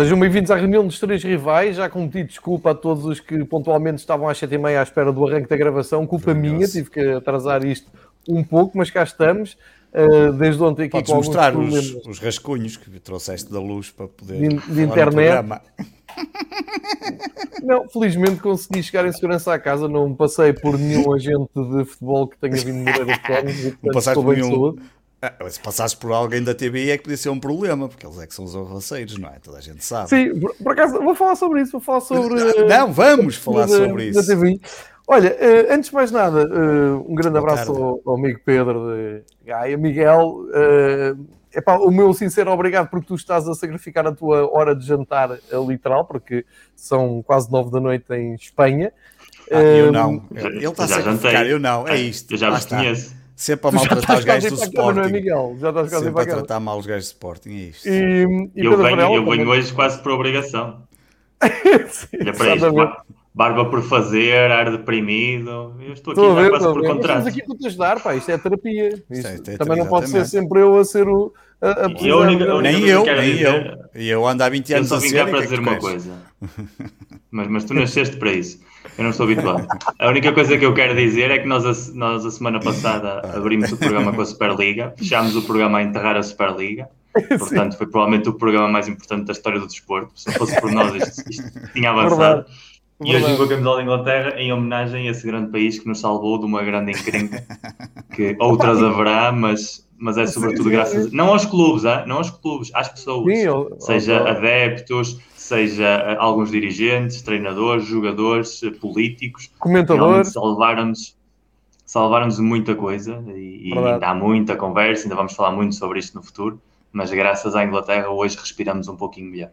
Sejam bem-vindos à reunião dos três rivais. Já cometi desculpa a todos os que pontualmente estavam às sete e meia à espera do arranque da gravação. Culpa minha, tive que atrasar isto um pouco, mas cá estamos. Uh, desde ontem aqui Podes mostrar os, os, rascunhos que trouxeste da luz para poder de, de internet. Não, felizmente consegui chegar em segurança à casa, não passei por nenhum agente de futebol que tenha vindo morrer a fome. Não passaste por nenhum, ah, se passasse por alguém da TBI é que podia ser um problema, porque eles é que são os arroceiros, não é? Toda a gente sabe. Sim, por, por acaso, vou falar sobre isso, vou falar sobre... Não, vamos falar da, sobre isso. Da TBI. Olha, uh, antes de mais nada, uh, um grande abraço ao, ao, amigo Pedro de Gaia. Miguel, uh, epá, o meu sincero obrigado porque tu estás a sacrificar a tua hora de jantar literal, porque são quase nove da noite em Espanha. Ah, eu não. Ele está a sacrificar, eu não. É isto. Eu já vos conheço. Sempre a maltratar os gajos do Sporting. Não é, Miguel? Já estás quase Sempre a tratar mal os gajos do Sporting, é isto. E, e eu, venho, eu venho hoje quase por obrigação. Sim, Olha para isto, barba por fazer, ar deprimido. Eu estou aqui ver, quase por contrato. Estamos aqui para te ajudar, pá. Isto é terapia. Isto é, é, também não pode ser sempre eu a ser o. A, a eu, única, única nem eu, nem eu. E eu ando há 20 anos. Eu só vim cá para dizer uma coisa. Mas, mas tu nasceste para isso. Eu não estou habituado. A única coisa que eu quero dizer é que nós, a, nós a semana passada abrimos o programa com a Superliga, fechámos o programa a enterrar a Superliga. Portanto, foi provavelmente o programa mais importante da história do desporto. Se não fosse por nós, isto, isto tinha avançado. E hoje com a camisola da Inglaterra em homenagem a esse grande país que nos salvou de uma grande encrenca, que outras haverá, mas, mas é sobretudo graças, não aos clubes, não aos clubes, às pessoas, Sim, seja adeptos, seja eh, alguns dirigentes, treinadores, jogadores, eh, políticos, comentadores, salvaram-nos salvaram-nos muita coisa e, e ainda há muita conversa, ainda vamos falar muito sobre isto no futuro, mas graças à Inglaterra hoje respiramos um pouquinho melhor.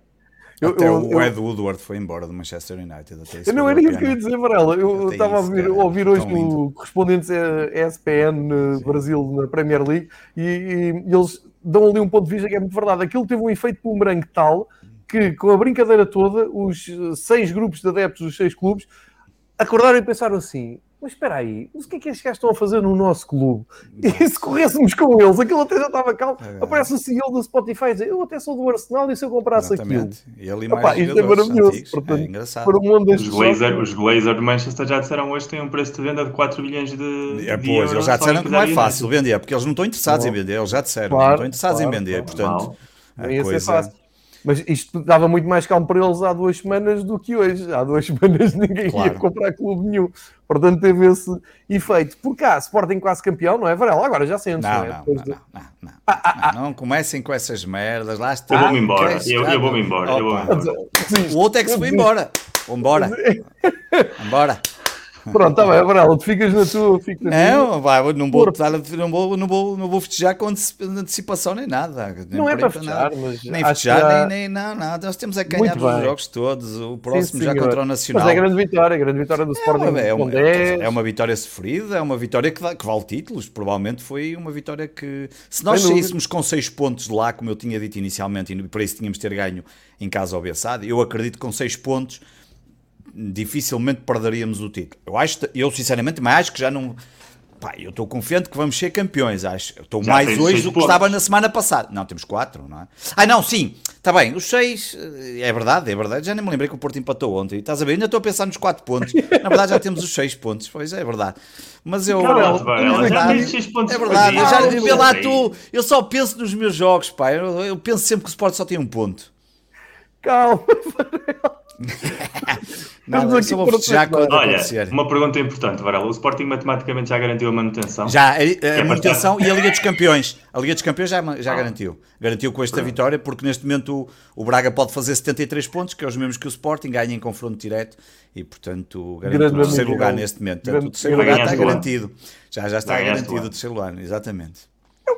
Eu, até eu, o Ed Woodward foi embora do Manchester United. eu não era isso que eu ia dizer, Varela. Eu estava a ouvir, ouvir hoje o correspondente ESPN Brasil na Premier League e, e, eles dão ali um ponto de vista que é muito verdade. Aquilo teve um efeito boomerang tal que, com a brincadeira toda, os seis grupos de adeptos dos seis clubes acordaram e pensaram assim: mas espera aí, mas o que é que estes gajos estão a fazer no nosso clube? E se corrêssemos com eles, aquilo até já estava calmo. É. Aparece o CEO do Spotify e diz: Eu até sou do Arsenal e se eu comprasse Exatamente. aquilo? E ali mais Opa, isto é maravilhoso. Antigos. Portanto, é engraçado. Para o mundo os, Glazer, os Glazer de Manchester já disseram hoje que têm um preço de venda de 4 bilhões de. É, pois, eles já disseram que não é fácil vender, porque eles não estão interessados em vender, eles já disseram, claro, não estão interessados claro, em vender. Claro, portanto, a coisa. Mas isto dava muito mais calmo para eles há duas semanas do que hoje. Há duas semanas ninguém claro. ia comprar clube nenhum. Portanto, teve esse efeito. Por cá, Sporting quase campeão, não é, Varela? Agora já sentes, não, não é? Não, não, não, não, não, ah, ah, ah. não, comecem com essas merdas. Lá está. Eu vou-me embora. Eu, eu vou-me embora. Eu vou embora. O outro é que se foi embora. Vambora. Vambora. Pronto, está bem, Abraão, tu ficas na tua, fico na não, vai, não vou, não vou, não vou, não vou festejar com antecipação nem nada. Nem não é para festejar, mas nem festejar, já... nem, nem não, não. Nós temos a ganhar os jogos todos. O próximo sim, já contra o Nacional. Mas é grande vitória, é grande vitória do Sporting. É, é, uma, é uma vitória sofrida, é uma vitória que, que vale títulos. Provavelmente foi uma vitória que, se nós saíssemos com 6 pontos de lá, como eu tinha dito inicialmente, e para isso tínhamos ter ganho em casa ao Bessade, eu acredito que com 6 pontos dificilmente perderíamos o título. Eu acho, eu sinceramente, mas acho que já não. Pá, eu estou confiante que vamos ser campeões. Acho. Estou mais hoje do que estava na semana passada. Não, temos quatro, não é? Ah, não, sim, está bem. Os seis, eh, é verdade, é verdade. Já nem me lembrei que o Porto empatou ontem. Estás a ver? Ainda estou a pensar nos quatro pontos. Na verdade, já temos os seis pontos. Pois é, é verdade. Mas eu. Não, é verdade, é verdade. Eu já vi lá tu. Eu só penso nos meus jogos, pá. Eu, eu penso sempre que o Sport só tem um ponto. Calma, Não, só vou festejar quando Olha, acontecer. uma pergunta importante, Varela. O Sporting matematicamente já garantiu a manutenção? Já, a, a é manutenção e a Liga dos Campeões. A Liga dos Campeões já, já ah. garantiu. Garantiu com esta vitória, porque neste momento o, o, Braga pode fazer 73 pontos, que é os mesmos que o Sporting, ganha em confronto direto e, portanto, garantiu o terceiro lugar neste momento. Portanto, o terceiro lugar está garantido. Já, já está garantido o terceiro lugar, exatamente.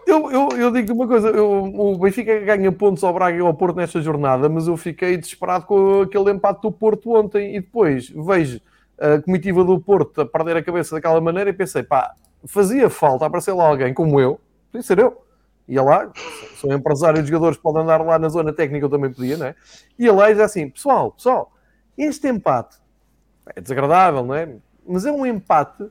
Eu, eu, eu digo uma coisa, eu, o Benfica ganha pontos ao Braga e ao Porto nesta jornada, mas eu fiquei desesperado com aquele empate do Porto ontem e depois vejo a comitiva do Porto a perder a cabeça daquela maneira e pensei, pá, fazia falta aparecer lá alguém como eu, podia ser eu, ia lá, sou empresário de jogadores, podem andar lá na zona técnica, eu também podia, não é? Ia lá e dizia assim, pessoal, pessoal, este empate é desagradável, não é? Mas é um empate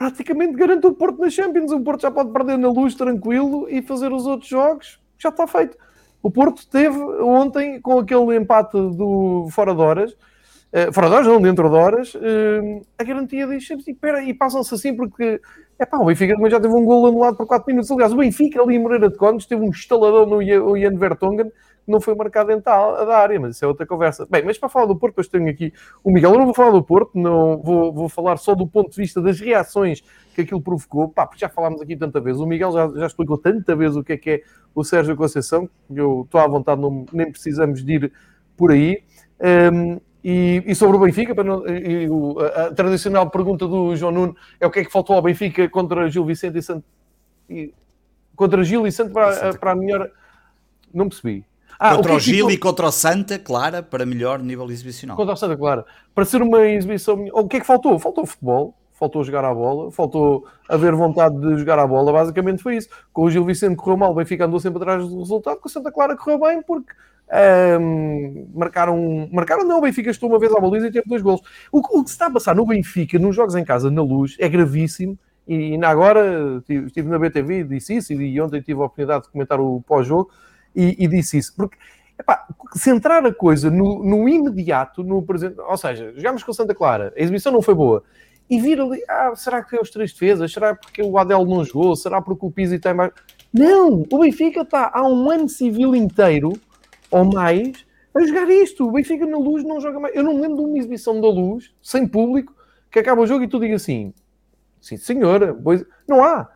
praticamente garante o Porto na Champions. O Porto já pode perder na luz tranquilo e fazer os outros jogos, já está feito. O Porto teve ontem, com aquele empate do fora de horas, uh, fora de horas, não, dentro de horas, uh, a garantia de e, pera, e passam-se assim porque é pá, o Benfica também já teve um gol anulado por 4 minutos. Aliás, o Benfica ali em Moreira de Cónigos teve um estaladão no Ian Vertonghen não foi marcado dentro da área, mas isso é outra conversa. Bem, mas para falar do Porto, eu tenho aqui o Miguel. Eu não vou falar do Porto, não vou, vou falar só do ponto de vista das reações que aquilo provocou. Pá, porque já falámos aqui tanta vez. O Miguel já, já explicou tanta vez o que é que é o Sérgio Conceição, eu estou à vontade, não, nem precisamos de ir por aí. Um, e, e, sobre o Benfica, não, e, a, a, tradicional pergunta do João Nuno é o que é que faltou ao Benfica contra Gil Vicente e Santo. E, contra Gil e Santo para, para a melhor. Não percebi. Ah, contra o, o Gil e contra o Santa Clara para melhor nível exibicional. Contra o Santa Clara. Para ser uma exibição. O que é que faltou? Faltou futebol, faltou jogar a bola, faltou haver vontade de jogar a bola. Basicamente foi isso. Com o Gil Vicente correu mal, o Benfica andou sempre atrás do resultado. Com o Santa Clara correu bem porque. Um, marcaram, marcaram, não, o Benfica estou uma vez à baliza e teve dois gols. O, o, que se está a passar no Benfica, nos jogos em casa, na luz, é gravíssimo. E, e agora estive na BTV, disse isso, e ontem tive a oportunidade de comentar o pós-jogo e, e disse isso. Porque epá, centrar a coisa no, no, imediato, no presente, ou seja, jogámos com Santa Clara, a exibição não foi boa, e vir ali, ah, será que foi os três defesas? Será porque o Adel não jogou? Será porque o Pizzi tem mais. Não! O Benfica está há um ano civil inteiro ou mais a jogar isto. O Benfica na luz não joga mais. Eu não lembro de uma exibição da luz, sem público, que acaba o jogo e tu digas assim: sim, senhora, pois... não há.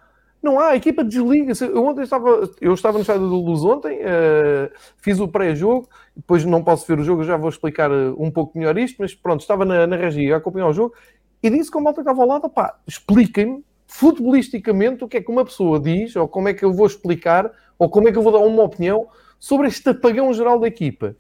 Não há, a equipa desliga. -se. Eu, ontem estava, eu estava no estádio do Luz ontem, uh, fiz o pré-jogo, depois não posso ver o jogo, já vou explicar eh, um pouco melhor isto, mas pronto, estava na, na regia a acompanhar o jogo e disse que a malta estava ao lado, pá, expliquem-me futebolisticamente o que é que uma pessoa diz, ou como é que eu vou explicar, ou como é que eu vou dar uma opinião sobre este apagão geral da equipa.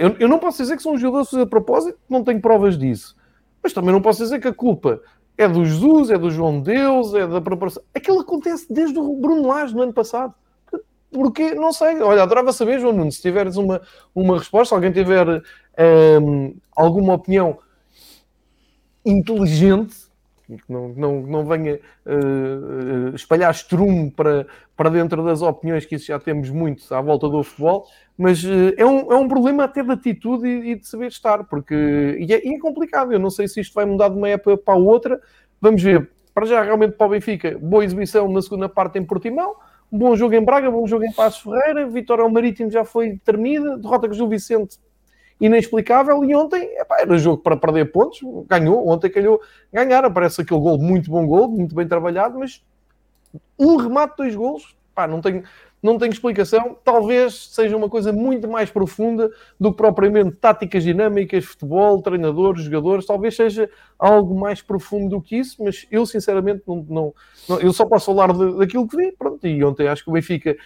Eu, eu, não posso dizer que são jogadores a propósito, não tenho provas disso. Mas também não posso dizer que a culpa é do Jesus, é do João Deus, é da preparação. Aquilo acontece desde o Bruno Lage no ano passado. Porque, não sei, olha, adorava saber, João Nuno, se tiveres uma, uma resposta, alguém tiver um, alguma opinião inteligente, que não, não, não venha uh, espalhar estrume para, para dentro das opiniões, que isso já temos muito à volta do futebol, mas uh, é, um, é um problema até de atitude e, e de saber estar, porque e é, e é, complicado. Eu não sei se isto vai mudar de uma época para outra. Vamos ver. Para já, realmente, para o Benfica, boa exibição na segunda parte em Portimão, bom jogo em Braga, bom jogo em Passos Ferreira, vitória ao Marítimo já foi termida, derrota com o Gil Vicente inexplicável. E ontem epá, era jogo para perder pontos, ganhou. Ontem calhou ganhar. Aparece aquele gol, muito bom gol, muito bem trabalhado, mas um remate, dois golos, não tenho, não tenho explicação. Talvez seja uma coisa muito mais profunda do que propriamente táticas dinâmicas, futebol, treinadores, jogadores. Talvez seja algo mais profundo do que isso, mas eu sinceramente não, não, não eu só posso falar de, daquilo que vi. Pronto, e ontem acho que o Benfica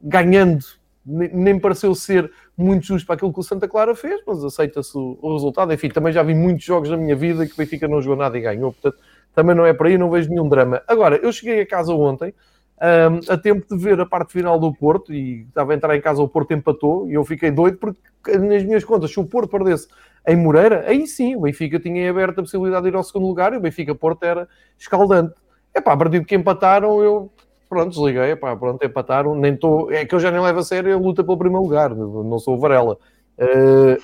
ganhando nem pareceu ser muito justo para aquilo que o Santa Clara fez, mas aceita-se o, resultado. Enfim, também já vi muitos jogos na minha vida que o Benfica não jogou nada e ganhou, portanto, também não é por aí, não vejo nenhum drama. Agora, eu cheguei a casa ontem, um, a tempo de ver a parte final do Porto, e estava a entrar em casa, o Porto empatou, e eu fiquei doido, porque nas minhas contas, se o Porto perdesse em Moreira, aí sim, o Benfica tinha aberto a possibilidade de ir ao segundo lugar, e o Benfica-Porto era escaldante. É pá, a partir de que empataram, eu pronto, desliguei, pá, pronto, empataram, nem estou, é que eu já nem levo a sério a luta pelo primeiro lugar, não sou o Varela. Uh,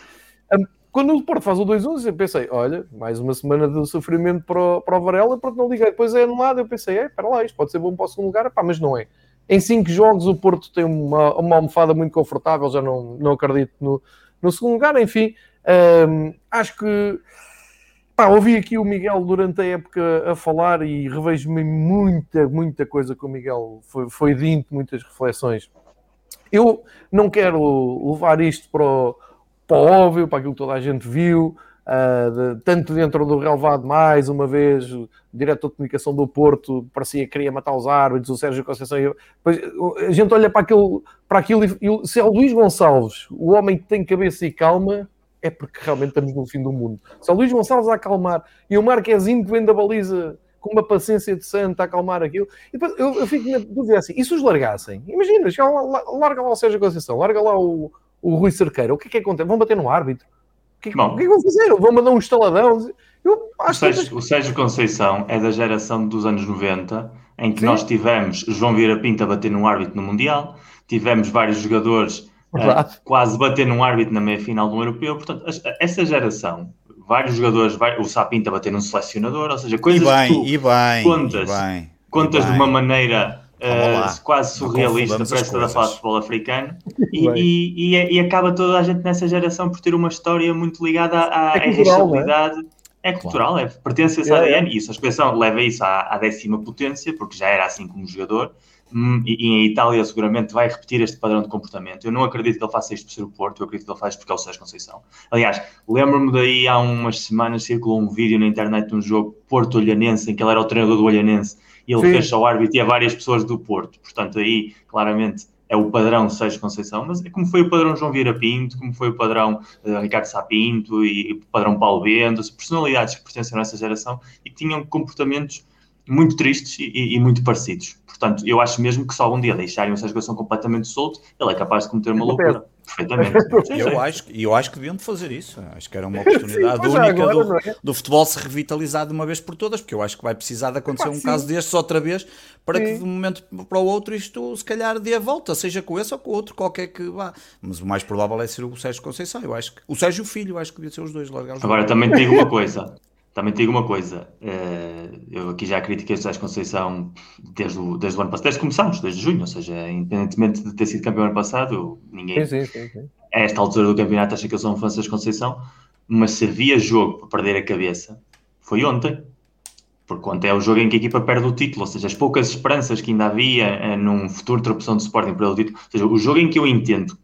quando o Porto faz o 2-1, eu pensei, olha, mais uma semana de sofrimento para o, para o Varela, pronto, não liguei. Depois é anulado, eu pensei, é, espera lá, isto pode ser bom para o segundo lugar, pá, mas não é. Em cinco jogos o Porto tem uma, uma almofada muito confortável, já não, não acredito no, no segundo lugar, enfim, acho que Pá, ouvi aqui o Miguel durante a época a falar e revejo-me muita, muita coisa que o Miguel foi, foi dito, muitas reflexões. Eu não quero levar isto para o, para o óbvio, para aquilo que toda a gente viu, uh, de, tanto dentro do relevado, mais uma vez, o diretor de comunicação do Porto parecia que queria matar os árbitros, o Sérgio Conceição. Depois, a gente olha para aquilo, para aquilo e, se é o Luís Gonçalves, o homem que tem cabeça e calma, é porque realmente estamos no fim do mundo. Só Luís Gonçalves a acalmar e o Marquezinho que vem da baliza com uma paciência de santo a acalmar aquilo. E depois eu, eu fico na dúvida assim, e se os largassem? Imagina, larga lá o Sérgio Conceição, larga lá o, o Rui Cerqueira, o que é que acontece? Vão bater no árbitro? O que, é que, o que, é que vão fazer? Vão mandar um estaladão? Eu acho o, Sérgio, que... o Sérgio Conceição é da geração dos anos 90 em que Sim. nós tivemos João Vieira Pinto a bater num árbitro no Mundial, tivemos vários jogadores uh, quase bater num árbitro na meia-final do Europeu. Portanto, essa geração, vários jogadores, o Sapinto a bater num selecionador, ou seja, coisas e bem, que tu e bem, contas, e bem, contas e de uma maneira uh, quase surrealista para esta da falar de futebol africano e, e, e, e, acaba toda a gente nessa geração por ter uma história muito ligada à, é racialidade. É? é cultural, claro. é, pertence a esse ADN é. e isso, a expressão leva isso à, à, décima potência, porque já era assim como jogador, hum, e, e, a Itália seguramente vai repetir este padrão de comportamento. Eu não acredito que ele faça isto por ser o Porto, eu acredito que ele faz porque é o Sérgio Conceição. Aliás, lembro-me daí há umas semanas circulou um vídeo na internet de um jogo Porto-Olhanense, em que ele era o treinador do Olhanense, e ele Sim. fez ao árbitro e a várias pessoas do Porto. Portanto, aí claramente é o padrão Sérgio Conceição, mas é como foi o padrão João Vieira Pinto, como foi o padrão uh, Ricardo Sapinto e, e o padrão Paulo Bento, personalidades que pertenciam a essa geração e que tinham comportamentos muito tristes e, e, muito parecidos. Portanto, eu acho mesmo que se algum dia deixarem o Sérgio Conceição completamente solto, ele é capaz de cometer uma loucura. Perfeitamente. eu, acho, eu acho que deviam de fazer isso. Acho que era uma oportunidade Sim, única agora, do, é? do, futebol se revitalizar de uma vez por todas, porque eu acho que vai precisar de acontecer um caso destes outra vez para Sim. que de um momento para o outro isto se calhar dê a volta, seja com esse ou com o outro, qualquer que vá. Mas o mais provável é ser o Sérgio Conceição. Eu acho que o Sérgio e o Filho, eu acho que devia ser os dois largar os Agora também te digo uma coisa. Também te digo uma coisa, eh, eu aqui já critiquei o Sérgio Conceição desde o, desde o ano passado, desde que começamos, desde junho, ou seja, independentemente de ter sido campeão ano passado, ninguém, sim, sim, sim, a esta altura do campeonato, acha que eu sou um fã de Sérgio Conceição, mas se havia jogo para perder a cabeça, foi ontem. Porque ontem é o jogo em que a equipa perde o título, ou seja, as poucas esperanças que ainda havia eh, num futuro de opção de Sporting para o título, ou seja, o jogo em que eu entendo,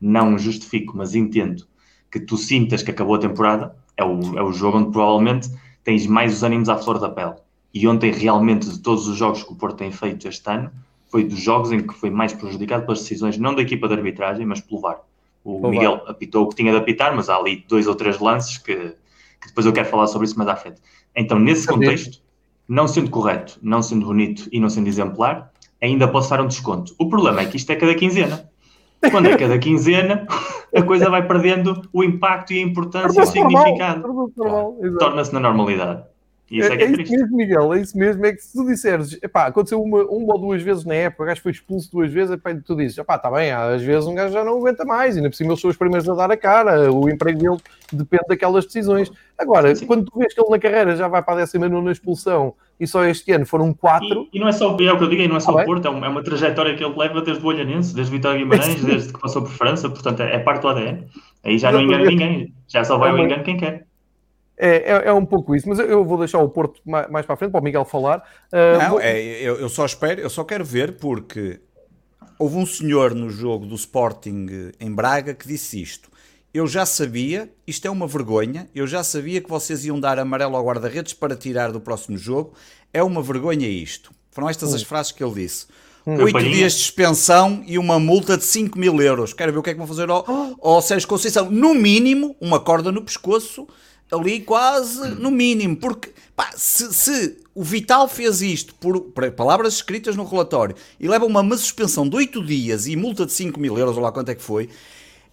não justifico, mas entendo que tu sintas que acabou a temporada, é o, é o jogo onde provavelmente tens mais os ânimos à flor da pele. E ontem, realmente, de todos os jogos que o Porto tem feito este ano, foi dos jogos em que foi mais prejudicado pelas decisões, não da equipa de arbitragem, mas pelo VAR. O Miguel apitou o que tinha de apitar, mas há ali dois ou três lances que, que depois eu quero falar sobre isso mais à frente. Então, nesse contexto, não sendo correto, não sendo bonito e não sendo exemplar, ainda posso dar um desconto. O problema é que isto é cada quinzena. Quando é cada quinzena, a coisa vai perdendo o impacto e a importância e o significado. Torna-se na normalidade. Isso é, é, é, é isso mesmo, Miguel, é isso mesmo. É que se tu disseres, epá, aconteceu uma, uma ou duas vezes na época, o gajo foi expulso duas vezes, epá, tu dizes, epá, está bem, às vezes um gajo já não aguenta mais, e ainda por cima eles são os primeiros a dar a cara, o emprego dele depende daquelas decisões. Agora, Sim. quando tu vês que ele na carreira já vai para a 19 expulsão e só este ano foram quatro. E, e, não é só, é o que eu digo, não é só ah, o Porto, é, é uma trajetória que ele leva desde o Olhanense, desde Vitória Guimarães, desde que passou por França, portanto é, é parte do ADN. Aí já não engana ninguém, já só vai ao engano quem quer. É, é, é, um pouco isso, mas eu vou deixar o Porto mais, mais para a frente para o Miguel falar. Uh, não, vou... é, eu, eu, só espero, eu só quero ver porque houve um senhor no jogo do Sporting em Braga que disse isto. Eu já sabia, isto é uma vergonha, eu já sabia que vocês iam dar amarelo ao guarda-redes para tirar do próximo jogo. É uma vergonha isto. Foram estas hum. as frases que ele disse. Hum. Oito dias de suspensão e uma multa de 5 mil euros. Quero ver o que é que vão fazer ao, ao Sérgio Conceição. No mínimo, uma corda no pescoço ali quase no mínimo, porque pá, se, se, o Vital fez isto por, por, palavras escritas no relatório e leva uma, uma suspensão de 8 dias e multa de 5 mil euros, ou lá quanto é que foi,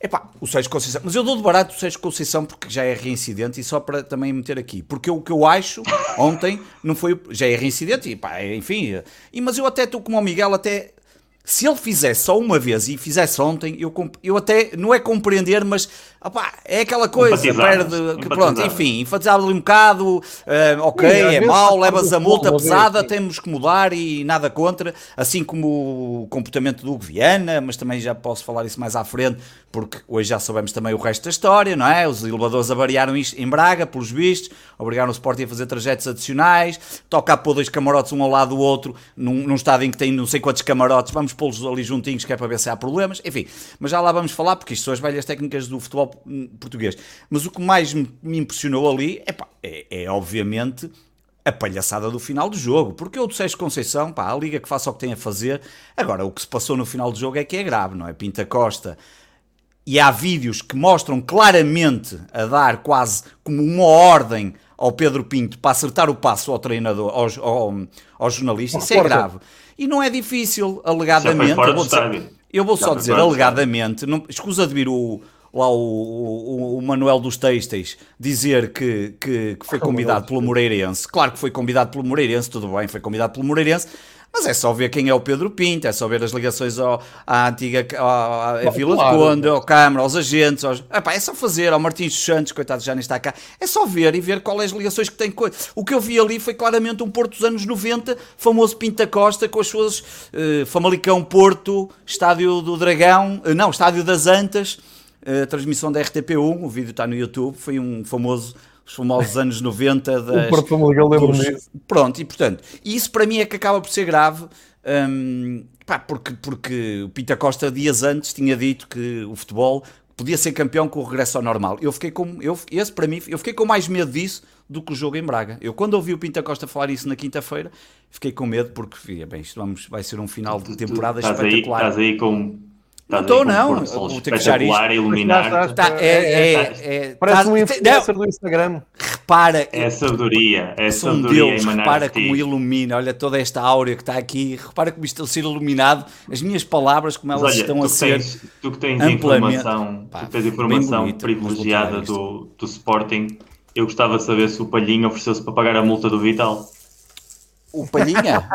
Epá, o Sérgio Conceição, mas eu dou de barato o Sérgio Conceição porque já é reincidente e só para também meter aqui, porque o que eu acho ontem não foi, já é reincidente e pá, enfim, e, mas eu até estou como o Miguel, até se ele fizesse só uma vez e fizesse ontem, eu, eu até, não é compreender, mas opá, é aquela coisa, perde, que, pronto, enfim, enfatizar ali um bocado, uh, ok, Sim, é mau, levas a multa pesada, temos que mudar e nada contra, assim como o comportamento do Hugo Viana, mas também já posso falar isso mais à frente, porque hoje já sabemos também o resto da história, não é? Os elevadores avariaram isto em Braga, pelos vistos, obrigaram o Sporting a fazer trajetos adicionais, toca a pôr dois camarotes um ao lado do outro, num, num estado em que tem não sei quantos camarotes, vamos pô-los ali juntinhos que é para ver se há problemas, enfim, mas já lá vamos falar, porque isto são as velhas técnicas do futebol português. Mas o que mais me, impressionou ali epá, é, é obviamente a palhaçada do final do jogo, porque o do Sérgio Conceição, pá, a liga que faça o que tem a fazer. Agora, o que se passou no final do jogo é que é grave, não é? Pinta Costa. E há vídeos que mostram claramente a dar quase como uma ordem ao Pedro Pinto para acertar o passo ao treinador, ao, ao, ao jornalista. Isso é grave. E não é difícil, alegadamente. Eu vou, dizer, eu vou só dizer, alegadamente, não, escusa de vir o, lá o, o, o Manuel dos Têxteis dizer que, que, que foi convidado pelo Moreirense. Claro que foi convidado pelo Moreirense, tudo bem, foi convidado pelo Moreirense, mas é só ver quem é o Pedro Pinto, é só ver as ligações ao, à antiga à, à Vila claro. de Conde, ao Câmara, aos agentes. Aos... Epá, é só fazer, ao Martins Santos, coitado já nem está cá. É só ver e ver quais as ligações que tem. O que eu vi ali foi claramente um Porto dos anos 90, famoso Pinta Costa, com as suas uh, Famalicão Porto, Estádio do Dragão, uh, não, Estádio das Antas, uh, transmissão da RTP1, o vídeo está no YouTube, foi um famoso os famosos anos 90 das, o Porto Famalicão lembro disso. Pronto, e portanto, isso para mim é que acaba por ser grave, hum, pá, porque, porque o Pita Costa dias antes tinha dito que o futebol podia ser campeão com o regresso ao normal. Eu fiquei com, eu, esse para mim, eu fiquei com mais medo disso do que o jogo em Braga. Eu quando ouvi o Pinta Costa falar isso na quinta-feira, fiquei com medo porque, bem, isto vamos, vai ser um final de temporada tu, tu, espetacular. Aí, estás aí com não estou, não. Vou ter que fechar isto. iluminar. Tá, é, é, é, Parece tá, um influencer do Instagram. Repara. É sabedoria. É sabedoria um Deus, repara como ilumina. Olha toda esta áurea que está aqui. Repara como isto está a ser iluminado. As minhas palavras, como elas olha, estão a ser. Tens, tu que tens informação, pá, tu tens informação bonito, privilegiada do, do Sporting, eu gostava de saber se o Palhinho ofereceu-se para pagar a multa do Vital. O Palhinha?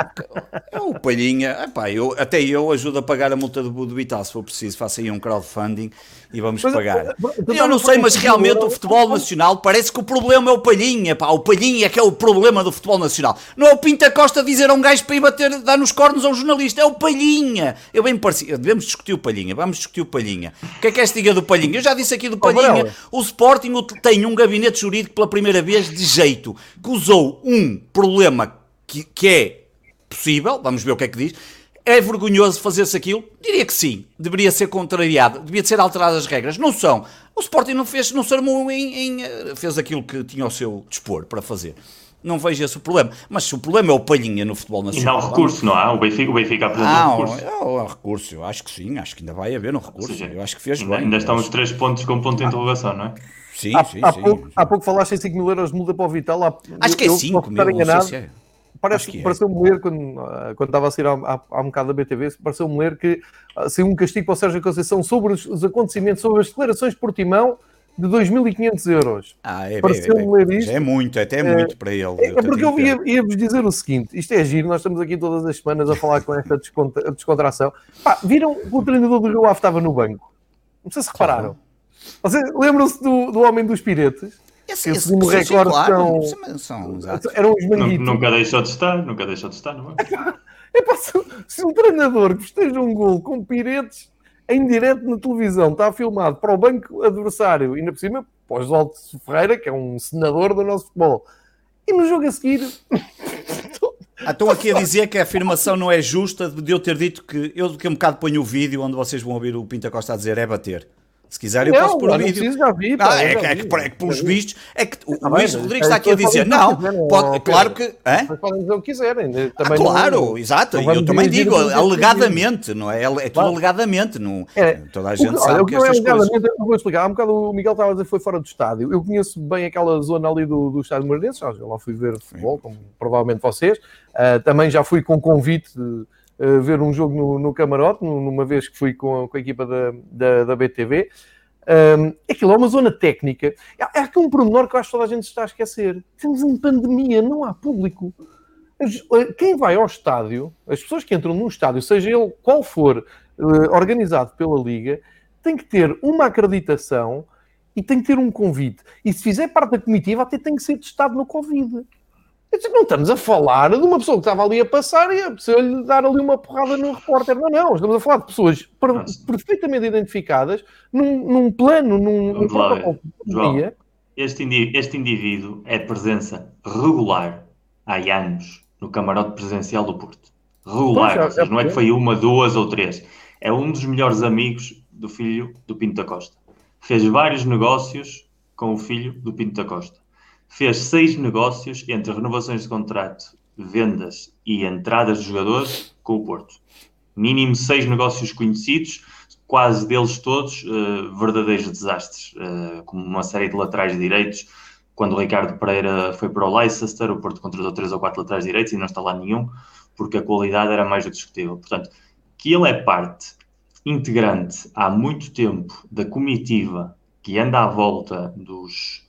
o Palhinha, epá, eu, até eu ajudo a pagar a multa do, do Vital se for preciso. Faça aí um crowdfunding e vamos mas, pagar. Eu não sei, mas realmente o futebol nacional parece que o problema é o Palhinha. Pá. O Palhinha é que é o problema do futebol nacional. Não é o Pinta Costa dizer a um gajo para ir bater, dar nos cornos a um jornalista. É o Palhinha. Eu bem parecido. Devemos discutir o Palhinha. Vamos discutir o Palhinha. O que é que é esta diga do Palhinha? Eu já disse aqui do Palhinha. O Sporting tem um gabinete jurídico pela primeira vez de jeito que usou um problema que, que é possível, vamos ver o que é que diz. É vergonhoso fazer-se aquilo? Diria que sim. Deveria ser contrariado, devia ser alteradas as regras. Não são. O Sporting não fez, não se armou em, em, eh, fez aquilo que tinha ao seu dispor para fazer. Não vejo esse o problema. Mas se o problema é o palhinha no futebol nacional. E não recurso, não há? O Benfica, o Benfica apresentou ah, recurso. É, é, recurso, eu acho que sim, acho que ainda vai haver um recurso. Seja, eu acho que fez ainda, bem. Ainda estão os três pontos com ponto de interrogação, não é? Sim, há, sim, há sim. Pouco, há pouco falaste em 5 mil euros de multa para o Vital. Há, acho que é 5 mil, não sei se é. Parece, que é. Pareceu-me ler, quando, ah, quando estava a sair há, há, há um bocado da BTV, pareceu-me ler que uh, saiu um castigo para o Sérgio Conceição sobre os, os acontecimentos, sobre as declarações por timão de 2.500 euros. Ah, é, Pareceu-me é, ler isto. É muito, até é, é muito para ele. É, é porque eu ia-vos ia dizer o seguinte: isto é giro, nós estamos aqui todas as semanas a falar com esta descontra, descontração. Pá, viram que o treinador do Rio Ave estava no banco? Não sei se repararam. Vocês lembram-se do, do Homem dos Piretes? Esse, esse, segundo recorde claro, são, são, eram os manguitos. Nunca deixou de estar, nunca deixou de estar, não é? é pá, se, se um treinador que festeja um gol com piretes em direto na televisão está filmado para o banco adversário, ainda por cima, para o Oswaldo Ferreira, que é um senador do nosso futebol, e no jogo a seguir. Ah, estou aqui a dizer que a afirmação não é justa de eu ter dito que eu daqui a um bocado ponho o vídeo onde vocês vão ouvir o Pinta Costa a dizer é bater. Se quiser, eu não, posso pôr o vídeo. Preciso, já vi, pá, ah, é, já é, que, é que pelos vistos, é que o, tá Luís Rodrigues está aqui a dizer, não, pode, claro que. Hã? podem dizer o que quiserem. Também ah, claro, não, exato. eu também digo, alegadamente, não é? É tudo alegadamente. Não, é. Toda a gente o, sabe olha, que é estas coisas. Eu vou explicar. Há um bocado o Miguel estava a dizer que foi fora do estádio. Eu conheço bem aquela zona ali do, do estádio Moreirense, já lá fui ver futebol, como provavelmente vocês. Uh, também já fui com convite. De, uh, ver um jogo no, no camarote, numa vez que fui com, com a equipa da, da, da BTV. Um, aquilo é uma zona técnica. É, é aqui um pormenor que eu acho que toda a gente está a esquecer. Estamos em pandemia, não há público. Eh, quem vai ao estádio, as pessoas que entram num estádio, seja ele qual for, uh, organizado pela Liga, tem que ter uma acreditação e tem que ter um convite. E se fizer parte da comitiva, até tem que ser testado no Covid. Não estamos a falar de uma pessoa que estava ali a passar e a pessoa lhe dar ali uma porrada no repórter. Não, não. Estamos a falar de pessoas per perfeitamente identificadas num, num plano, num, num protocolo. João, este, indivíduo, este indivíduo é presença regular há anos no camarote presidencial do Porto. Regular. Poxa, seja, é não é que foi uma, duas ou três. É um dos melhores amigos do filho do Pinto da Costa. Fez vários negócios com o filho do Pinto da Costa fez seis negócios entre renovações de contrato, vendas e entradas de jogadores com o Porto. Mínimo seis negócios conhecidos, quase deles todos uh, verdadeiros desastres, uh, como uma série de laterais direitos. Quando o Ricardo Pereira foi para o Leicester, o Porto contratou três ou quatro laterais direitos e não está lá nenhum, porque a qualidade era mais do que discutível. Portanto, que ele é parte integrante há muito tempo da comitiva que anda à volta dos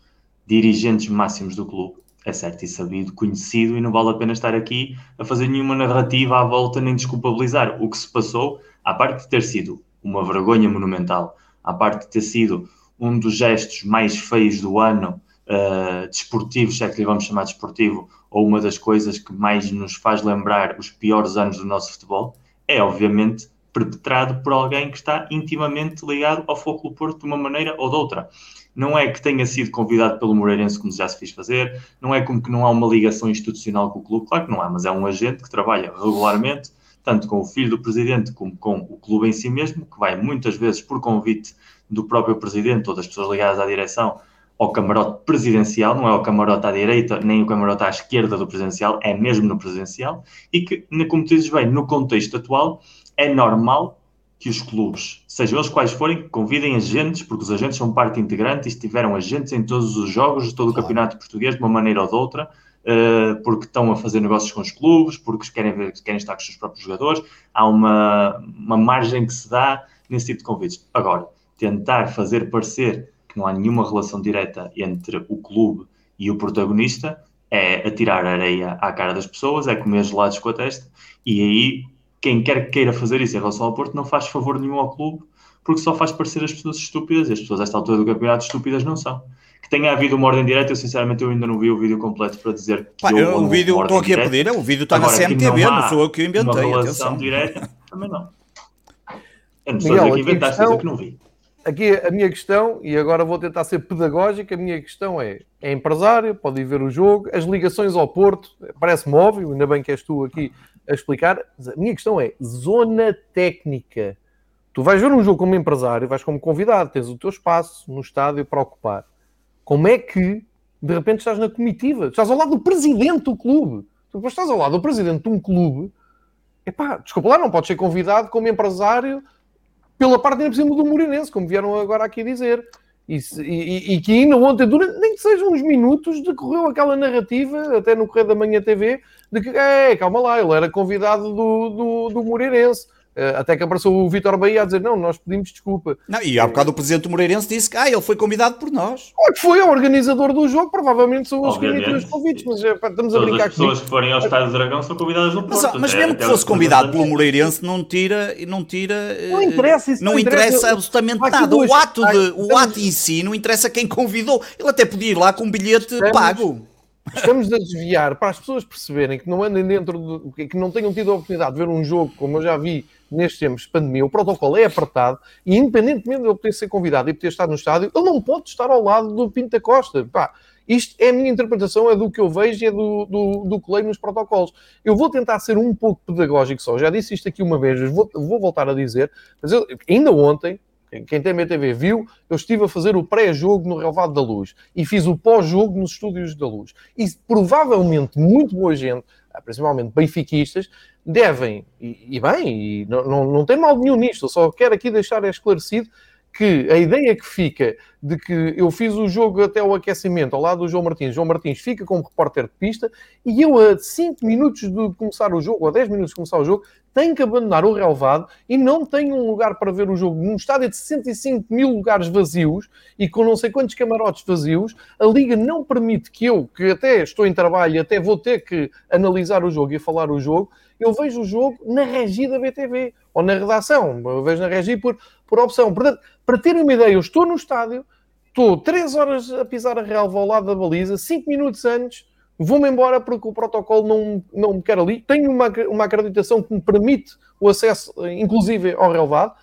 dirigentes máximos do clube, é certo e sabido, conhecido, e não vale a pena estar aqui a fazer nenhuma narrativa à volta nem desculpabilizar o que se passou, à parte de ter sido uma vergonha monumental, à parte de ter sido um dos gestos mais feios do ano uh, desportivo, se é que lhe vamos chamar desportivo, ou uma das coisas que mais nos faz lembrar os piores anos do nosso futebol, é obviamente perpetrado por alguém que está intimamente ligado ao Foco Porto de uma maneira ou de outra. Não é que tenha sido convidado pelo Moreirense, como já se fiz fazer, não é como que não há uma ligação institucional com o clube, claro que não há, mas é um agente que trabalha regularmente, tanto com o filho do presidente como com o clube em si mesmo, que vai muitas vezes por convite do próprio presidente ou das pessoas ligadas à direção ao camarote presidencial, não é o camarote à direita nem o camarote à esquerda do presidencial, é mesmo no presidencial, e que, como tu dizes bem, no contexto atual, é normal que os clubes, sejam eles quais forem, convidem agentes, porque os agentes são parte integrante e estiveram agentes em todos os jogos de todo o campeonato português, de uma maneira ou de outra, uh, porque estão a fazer negócios com os clubes, porque querem, ver, querem estar com os seus próprios jogadores. Há uma, uma margem que se dá nesse tipo de convites. Agora, tentar fazer parecer que não há nenhuma relação direta entre o clube e o protagonista é atirar areia à cara das pessoas, é comer gelados com a testa, e aí quem quer que queira fazer isso em relação ao Porto não faz favor nenhum ao clube, porque só faz parecer as pessoas estúpidas, e as pessoas a esta altura do campeonato estúpidas não são. Que tenha havido uma ordem direta, eu sinceramente eu ainda não vi o vídeo completo para dizer que Pá, eu, o vídeo, estou aqui a pedir, o vídeo está Agora, na CMTV, não, não, sou eu que o inventei. Uma relação atenção. direta, também não. Eu não estou a dizer que inventaste, questão... que não vi aqui a minha questão, e agora vou tentar ser pedagógica, a minha questão é: é empresário, pode ir ver o jogo, as ligações ao Porto, parece-me óbvio, ainda bem que és tu aqui a explicar. A minha questão é: zona técnica. Tu vais ver um jogo como empresário, vais como convidado, tens o teu espaço no estádio para ocupar. Como é que de repente estás na comitiva? Estás ao lado do presidente do clube. Tu estás ao lado do presidente de um clube. Epá, desculpa lá, não podes ser convidado como empresário pela parte ainda por cima do Moreirense, como vieram agora aqui dizer. E, e, e, que ainda ontem, durante, nem que sejam uns minutos, decorreu aquela narrativa, até no Correio da Manhã TV, de que, é, calma lá, ele era convidado do, do, do Moreirense. Eh, até que apareceu o Vitor Bahia a dizer: Não, nós pedimos desculpa. Não, e há bocado o presidente do Moreirense disse que ah, ele foi convidado por nós. Olha que foi, é o organizador do jogo, provavelmente são os que os convites, mas é, estamos a brincar com As pessoas que forem ao Estádio do Dragão são convidadas no Porto. Mas, mas mesmo que fosse convidado pelo Moreirense, não tira. Não, tira, não interessa, isso não, não interessa, interessa absolutamente nada. O ato, de, o ato em si não interessa quem convidou. Ele até podia ir lá com um bilhete estamos, pago. Estamos a desviar para as pessoas perceberem que não andem dentro do. que não tenham tido a oportunidade de ver um jogo, como eu já vi nestes tempos de pandemia, o protocolo é apertado e, independentemente de ele poder ser convidado e poder estar no estádio, ele não pode estar ao lado do Pinto da Costa. Pá, isto é a minha interpretação, é do que eu vejo e é do, do, do que leio nos protocolos. Eu vou tentar ser um pouco pedagógico só, já disse isto aqui uma vez, vou, vou voltar a dizer, mas eu, ainda ontem, quem tem BTV viu, eu estive a fazer o pré-jogo no Relvado da Luz e fiz o pós-jogo nos estúdios da Luz. E provavelmente muito boa gente, principalmente benfiquistas, devem, e, e bem, e não, não, não tem mal nenhum nisto, eu só quero aqui deixar esclarecido que a ideia que fica de que eu fiz o jogo até o aquecimento ao lado do João Martins, João Martins fica como repórter de pista e eu a 5 minutos de começar o jogo, ou a 10 minutos de começar o jogo, tenho que abandonar o relevado e não tenho um lugar para ver o jogo num estádio de 65 mil lugares vazios e com não sei quantos camarotes vazios, a Liga não permite que eu, que até estou em trabalho e até vou ter que analisar o jogo e falar o jogo, eu vejo o jogo na regi da BTV ou na redação, eu vejo na regi por, por opção. Portanto, para terem uma ideia, eu estou no estádio, estou 3 horas a pisar a relva ao lado da baliza, 5 minutos antes, vou-me embora porque o protocolo não, não me quer ali, tenho uma, uma acreditação que me permite o acesso, inclusive, ao relevado,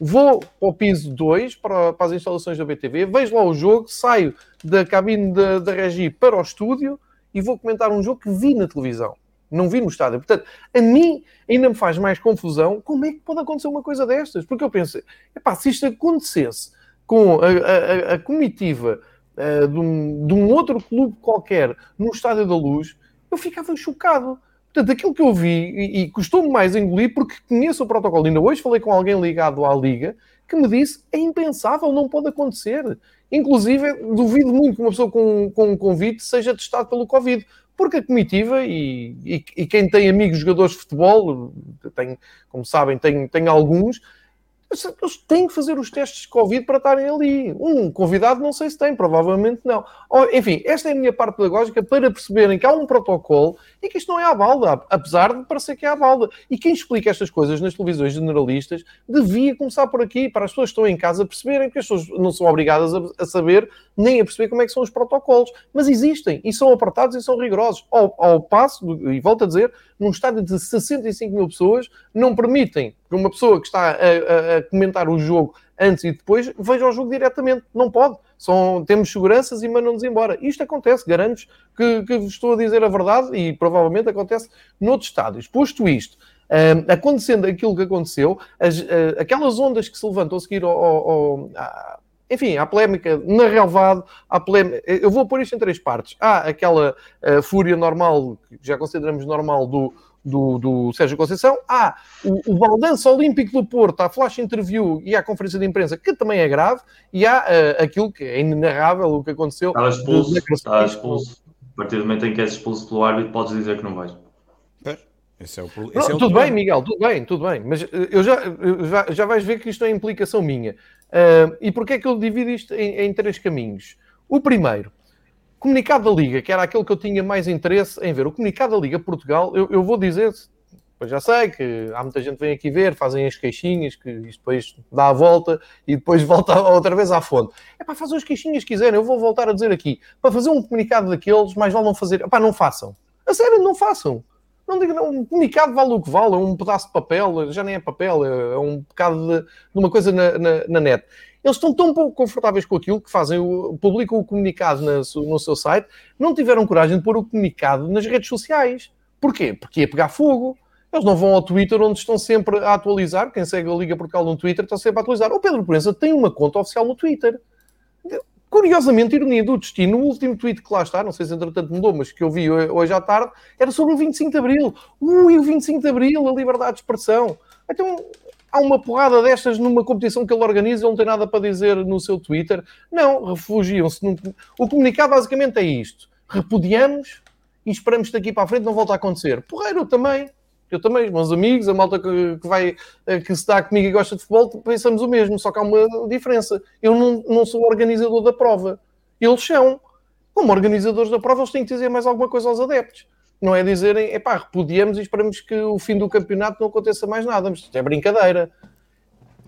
vou para o piso 2, para, para, as instalações da BTV, vejo lá o jogo, saio da cabine da, da Regi para o estúdio e vou comentar um jogo que vi na televisão não vi no estádio. Portanto, a mim ainda me faz mais confusão como é que pode acontecer uma coisa destas. Porque eu pensei, epá, se isto acontecesse com a, a, a comitiva uh, de, um, de, um, outro clube qualquer no Estádio da Luz, eu ficava chocado. Portanto, aquilo que eu vi, e, e mais engolir, porque conheço o protocolo. Ainda hoje falei com alguém ligado à Liga, que me disse, é impensável, não pode acontecer. Inclusive, duvido muito que uma pessoa com, com um convite seja testado pelo Covid, porque a comitiva e, e, e, quem tem amigos jogadores de futebol, tem, como sabem, tem alguns, Eles têm que fazer os testes de Covid para estarem ali. Um convidado não sei se tem, provavelmente não. Enfim, esta é a minha parte pedagógica para perceberem que há um protocolo e que isto não é à balda, apesar de parecer que é à balda. E quem explica estas coisas nas televisões generalistas devia começar por aqui, para as pessoas que estão em casa perceberem que as pessoas não são obrigadas a, saber nem a perceber como é que são os protocolos. Mas existem e são apertados e são rigorosos. Ao, ao passo, e volto a dizer, num estádio de 65 mil pessoas, não permitem uma pessoa que está a, a, a, comentar o jogo antes e depois veja o jogo diretamente. Não pode. São, temos seguranças e mandam-nos embora. Isto acontece, garanto que, que estou a dizer a verdade e provavelmente acontece noutros estádios. Posto isto, um, acontecendo aquilo que aconteceu, as, uh, aquelas ondas que se levantam a seguir ao, ao, ao enfim, há polémica na relevado, há polémica. Eu vou pôr isto em três partes. Há aquela uh, fúria normal, que já consideramos normal, do, do, do Sérgio Conceição. Há o, o Baldança Olímpico do Porto, a flash interview e a conferência de imprensa, que também é grave. E há uh, aquilo que é inenarrável, o que aconteceu. Está expulso, está expulso. A partir do momento em que és expulso pelo árbitro, podes dizer que não vais. Esse é o, esse não, é o tudo bem, Miguel, tudo bem, tudo bem. Mas eh, eu já, eu já, já vais ver que isto é implicação minha. Uh, e porquê é que eu divido isto em, em, três caminhos? O primeiro, comunicado da Liga, que era aquele que eu tinha mais interesse em ver. O comunicado da Liga Portugal, eu, eu vou dizer, pois já sei que há muita gente que vem aqui ver, fazem as queixinhas, que isto depois dá a volta e depois volta outra vez à fonte. É para fazer as queixinhas que quiserem, eu vou voltar a dizer aqui. Para fazer um comunicado daqueles, mais vale não fazer. Epá, não façam. A sério, não façam. Não não, um comunicado vale o que vale, é um pedaço de papel, já nem é papel, é, é um bocado de, de uma coisa na, na, na, net. Eles estão tão pouco confortáveis com aquilo que fazem, publicam o comunicado no seu site, não tiveram coragem de pôr o comunicado nas redes sociais. Porquê? Porque ia pegar fogo. Eles não vão ao Twitter, onde estão sempre a atualizar. Quem segue a Liga Portugal no Twitter está sempre a atualizar. O Pedro Proença tem uma conta oficial no Twitter. Curiosamente, ironia do destino, o último tweet que lá está, não sei se entretanto mudou, mas que eu vi hoje à tarde, era sobre o 25 de Abril. Ui, o 25 de Abril, a liberdade de expressão. Então, há uma porrada destas numa competição que ele organiza, ele não tem nada para dizer no seu Twitter. Não, refugiam-se. Num... O comunicado basicamente é isto. Repudiamos e esperamos que daqui para a frente não volte a acontecer. Porreiro também. Eu também, os meus amigos, a malta que, vai, eh, que se comigo e gosta de futebol, pensamos o mesmo, só que há uma diferença. Eu não, não sou organizador da prova. Eles são. Como organizadores da prova, eles têm que dizer mais alguma coisa aos adeptos. Não é dizerem, epá, repudiamos e esperamos que o fim do campeonato não aconteça mais nada. Mas isto é brincadeira.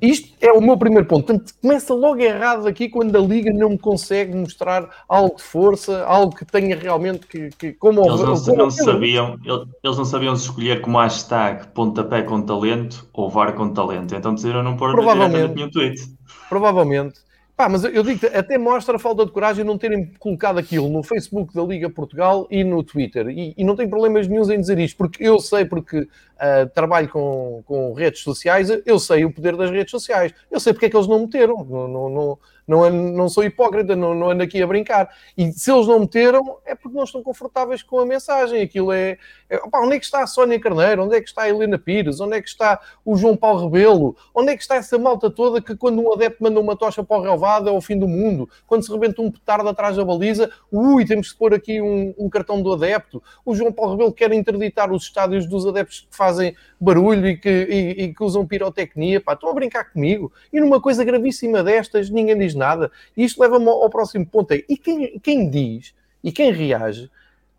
Isto é o meu primeiro ponto. Portanto, começa logo errado aqui quando a Liga não me consegue mostrar algo de força, algo que tenha realmente que. que como eles não, como não sabiam, eles não sabiam se escolher como hashtag pontapé com talento ou VAR com talento. Então decidiram não pôr nenhum tweet. Provavelmente. Pá, mas eu digo até mostra a falta de coragem não terem colocado aquilo no Facebook da Liga Portugal e no Twitter. E, e não tem problemas nenhum em dizer isto, porque eu sei, porque uh, trabalho com, com redes sociais, eu sei o poder das redes sociais. Eu sei porque é que eles não meteram. Não, não, não, não, não sou hipócrita, não, não ando aqui a brincar. E se eles não meteram, é porque não estão confortáveis com a mensagem. Aquilo é. é opa, onde é que está a Sónia Carneiro? Onde é que está a Helena Pires? Onde é que está o João Paulo Rebelo? Onde é que está essa malta toda que, quando um adepto manda uma tocha para o relvado, é o fim do mundo? Quando se rebenta um petardo atrás da baliza, ui, temos que pôr aqui um, um cartão do adepto. O João Paulo Rebelo quer interditar os estádios dos adeptos que fazem barulho e que, e, e que usam pirotecnia. Pá, estão a brincar comigo. E numa coisa gravíssima destas, ninguém diz nada. E isto leva-me ao, próximo ponto. É, e quem, quem diz e quem reage,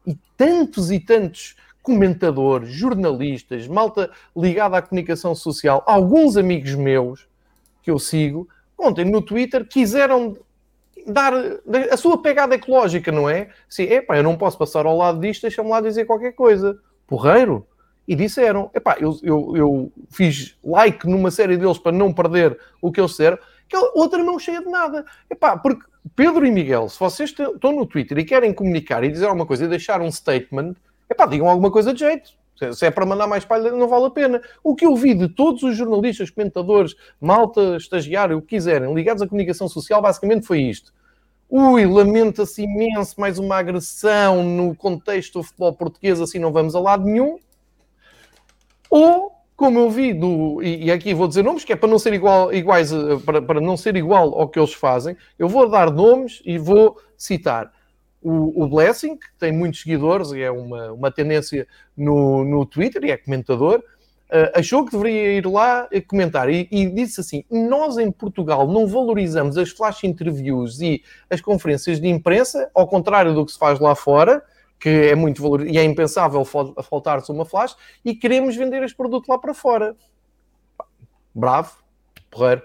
e tantos e tantos comentadores, jornalistas, malta ligada à comunicação social, alguns amigos meus que eu sigo, ontem no Twitter quiseram dar a sua pegada ecológica, não é? Sim, epá, eu não posso passar ao lado disto, deixa-me lá dizer qualquer coisa. Porreiro? E disseram, epá, eu, eu, eu fiz like numa série deles para não perder o que eles disseram, que outra não cheia de nada. Epá, porque Pedro e Miguel, se vocês estão no Twitter e querem comunicar e dizer alguma coisa e deixar um statement, epá, digam alguma coisa de jeito. Se é para mandar mais palha, não vale a pena. O que eu vi de todos os jornalistas, comentadores, malta, estagiário, o que quiserem, ligados à comunicação social, basicamente foi isto. Ui, lamenta-se imenso mais uma agressão no contexto do futebol português, assim não vamos a lado nenhum. Ou como eu vi do, e, e, aqui vou dizer nomes, que é para não ser igual, iguais, eh, para, para não ser igual ao que eles fazem, eu vou dar nomes e vou citar. O, o Blessing, que tem muitos seguidores e é uma, uma tendência no, no Twitter e é comentador, uh, achou que deveria ir lá comentar. E, e, disse assim: Nós em Portugal não valorizamos as flash interviews e as conferências de imprensa, ao contrário do que se faz lá fora, que é muito valor e é impensável faltar-se uma flash, e queremos vender este produto lá para fora. Bravo, porreiro.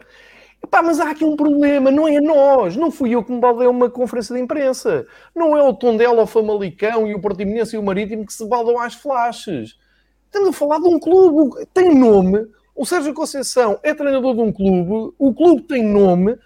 Epá, mas há aqui um problema, não é nós, não fui eu que me baldei uma conferência de imprensa. Não é o Tondela, o Famalicão e o Portimonense e o Marítimo que se baldam às flashes. Estamos a falar de um clube, tem nome. O Sérgio Conceição é treinador de um clube, o clube tem nome,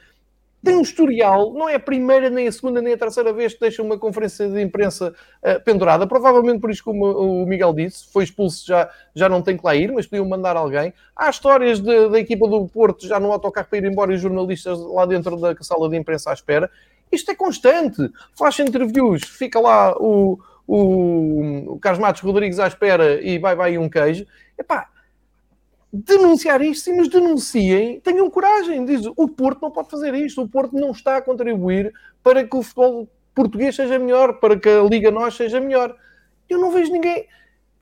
tem um historial, não é a primeira, nem a segunda, nem a terceira vez que deixa uma conferência de imprensa uh, pendurada. Provavelmente por isso, como o Miguel disse, foi expulso, já, já não tem que lá ir, mas podiam mandar alguém. Há histórias de, da equipa do Porto já no autocarro para ir embora e jornalistas lá dentro da sala de imprensa à espera. Isto é constante. Flash interviews, fica lá o, o, o Carlos Matos Rodrigues à espera e vai, vai um queijo. Epá, denunciar isto, sim, mas denunciem, tenham coragem. Diz, o Porto não pode fazer isto, o Porto não está a contribuir para que o futebol português seja melhor, para que a Liga Nós seja melhor. Eu não vejo ninguém.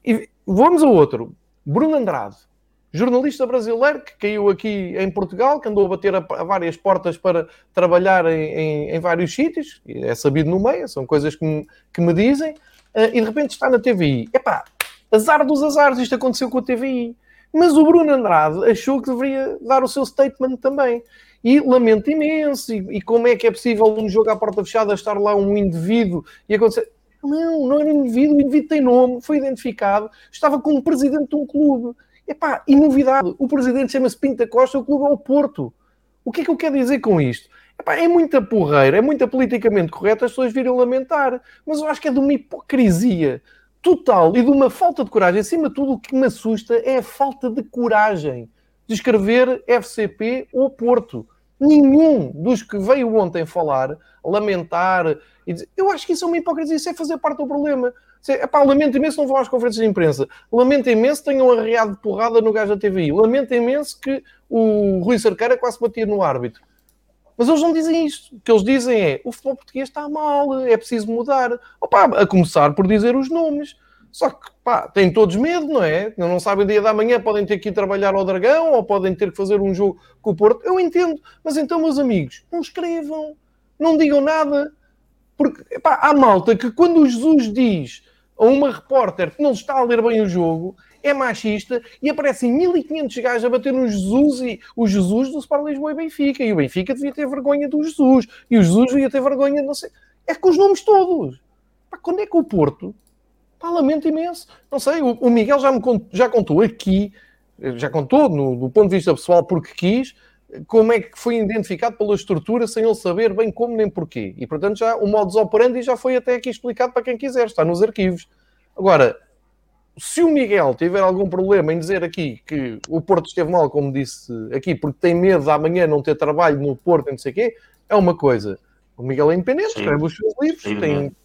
E vamos ao outro. Bruno Andrade, jornalista brasileiro que caiu aqui em Portugal, que andou a bater a, a várias portas para trabalhar em, em, em, vários sítios, é sabido no meio, são coisas que me, que me dizem. Ah, e de repente está na TVI. Epá, azar dos azares, isto aconteceu com a TVI. Mas o Bruno Andrade achou que deveria dar o seu statement também. E lamento imenso. E, e como é que é possível um jogo à porta fechada estar lá um indivíduo e acontecer. Não, não era indivíduo, o indivíduo tem nome, foi identificado, estava como presidente de um clube. Epá, e novidade, o presidente chama-se Pinta Costa, o clube é o Porto. O que é que eu quero dizer com isto? Epá, é muita porreira, é muita politicamente correta as pessoas virem lamentar, mas eu acho que é de uma hipocrisia total e de uma falta de coragem. Acima de tudo, o que me assusta é a falta de coragem de escrever FCP ou Porto. Nenhum dos que veio ontem falar, lamentar e dizer, eu acho que isso é uma hipocrisia, isso é fazer parte do problema. Epá, lamento imenso não vão às conferências de imprensa. Lamento imenso tenham arreado de porrada no gajo da TVI. Lamento imenso que o Rui Cerqueira quase batia no árbitro. Mas eles não dizem isto. O que eles dizem é o futebol português está mal, é preciso mudar. Opa, a começar por dizer os nomes. Só que, pá, têm todos medo, não é? Não sabem o dia da manhã, podem ter que ir trabalhar ao Dragão ou podem ter que fazer um jogo com o Porto. Eu entendo. Mas então, meus amigos, não escrevam. Não digam nada. Porque, pá, há malta que quando o Jesus diz a uma repórter que não está a ler bem o jogo, é machista e aparecem 1500 gajos a bater no Jesus e o Jesus do Sport Lisboa e Benfica. E o Benfica devia ter vergonha do Jesus. E o Jesus devia ter vergonha, não sei. É com os nomes todos. Pá, quando é que o Porto? Pá, lamento imenso. Não sei, o, o Miguel já me contou, já contou aqui, já contou no, do ponto de vista pessoal porque quis, como é que foi identificado pela estrutura sem ele saber bem como nem porquê. E portanto já o modus operandi já foi até aqui explicado para quem quiser, está nos arquivos. Agora, se o Miguel tiver algum problema em dizer aqui que o Porto esteve mal, como disse aqui, porque tem medo de amanhã não ter trabalho no Porto e não sei o quê, é uma coisa. O Miguel é independente, Sim. escreve os seus livros, Sim, tem.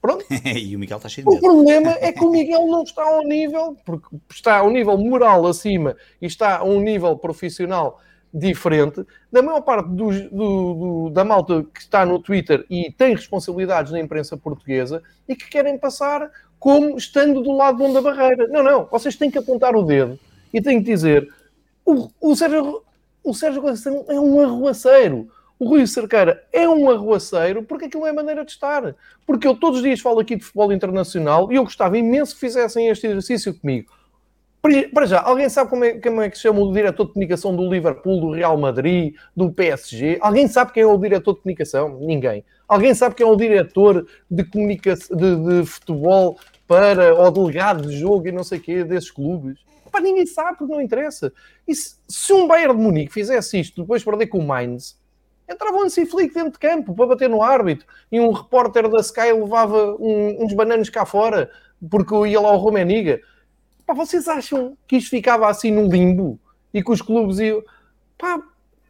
Pronto. e o Miguel está cheio de O problema é que o Miguel não está ao nível, porque está a um nível moral acima e está a um nível profissional diferente da maior parte do, do, do, da malta que está no Twitter e tem responsabilidades na imprensa portuguesa e que querem passar como estando do lado bom da barreira. Não, não, vocês têm que apontar o dedo e têm que dizer o, o Sérgio, o Sérgio é um arruaceiro. O Rui Cerqueira é um arruaceiro porque aquilo é maneira de estar. Porque eu todos os dias falo aqui de futebol internacional e eu gostava imenso que fizessem este exercício comigo. Para já, alguém sabe como é, como é, que se chama o diretor de comunicação do Liverpool, do Real Madrid, do PSG? Alguém sabe quem é o diretor de comunicação? Ninguém. Alguém sabe quem é o diretor de, comunicação, de, de futebol para o delegado de jogo e não sei o quê desses clubes. Pá, ninguém sabe porque não interessa. E se, se um Bayern de Munique fizesse isto depois de perder com o Mainz, entrava um Flick dentro de campo para bater no árbitro e um repórter da Sky levava um, uns bananos cá fora porque ia lá o Romeniga. Pá, vocês acham que isto ficava assim num limbo e que os clubes iam... Pá,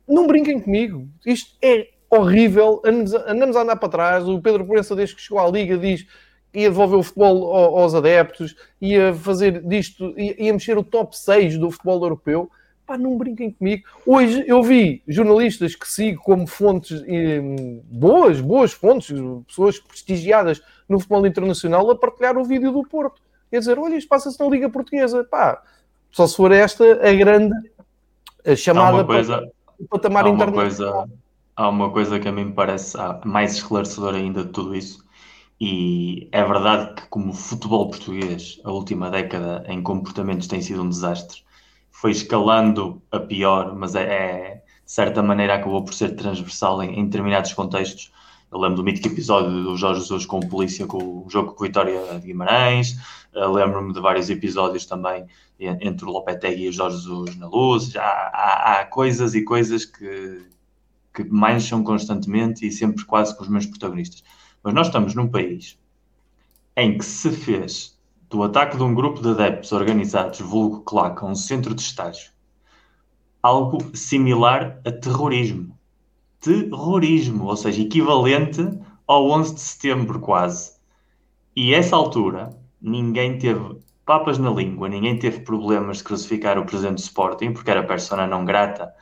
não brinquem comigo. Isto é horrível. Andamos, a andar para trás. O Pedro Proença, desde que chegou à Liga, diz ia devolver o futebol aos adeptos, ia fazer disto, ia, mexer o top 6 do futebol europeu. Pá, não brinquem comigo. Hoje eu vi jornalistas que sigo como fontes eh, boas, boas fontes, pessoas prestigiadas no futebol internacional, a partilhar o vídeo do Porto. Quer dizer, olha, isto passa-se na Liga Portuguesa. Pá, Só se for esta a grande a chamada há uma coisa, para o patamar há internacional. coisa, há uma coisa que a mim me parece ah, mais esclarecedora ainda de tudo isso, e é verdade que, como o futebol português, a última década em comportamentos tem sido um desastre, foi escalando a pior, mas é, é de certa maneira acabou por ser transversal em, em determinados contextos. Eu lembro do mítico episódio do Jorge Jesus com o polícia com o jogo com Vitória de Guimarães. Uh, Lembro-me de vários episódios também entre o Lopetegui e o Jorge Jesus na luz. Há, há, há coisas e coisas que, que mancham constantemente e sempre quase com os mesmos protagonistas. Mas nós estamos num país em que se fez do ataque de um grupo de adeptos organizados, vulgo claque, a um centro de estágio, algo similar a terrorismo. Terrorismo, ou seja, equivalente ao 11 de setembro, quase. E essa altura, ninguém teve papas na língua, ninguém teve problemas de crucificar o presidente do Sporting, porque era persona não grata,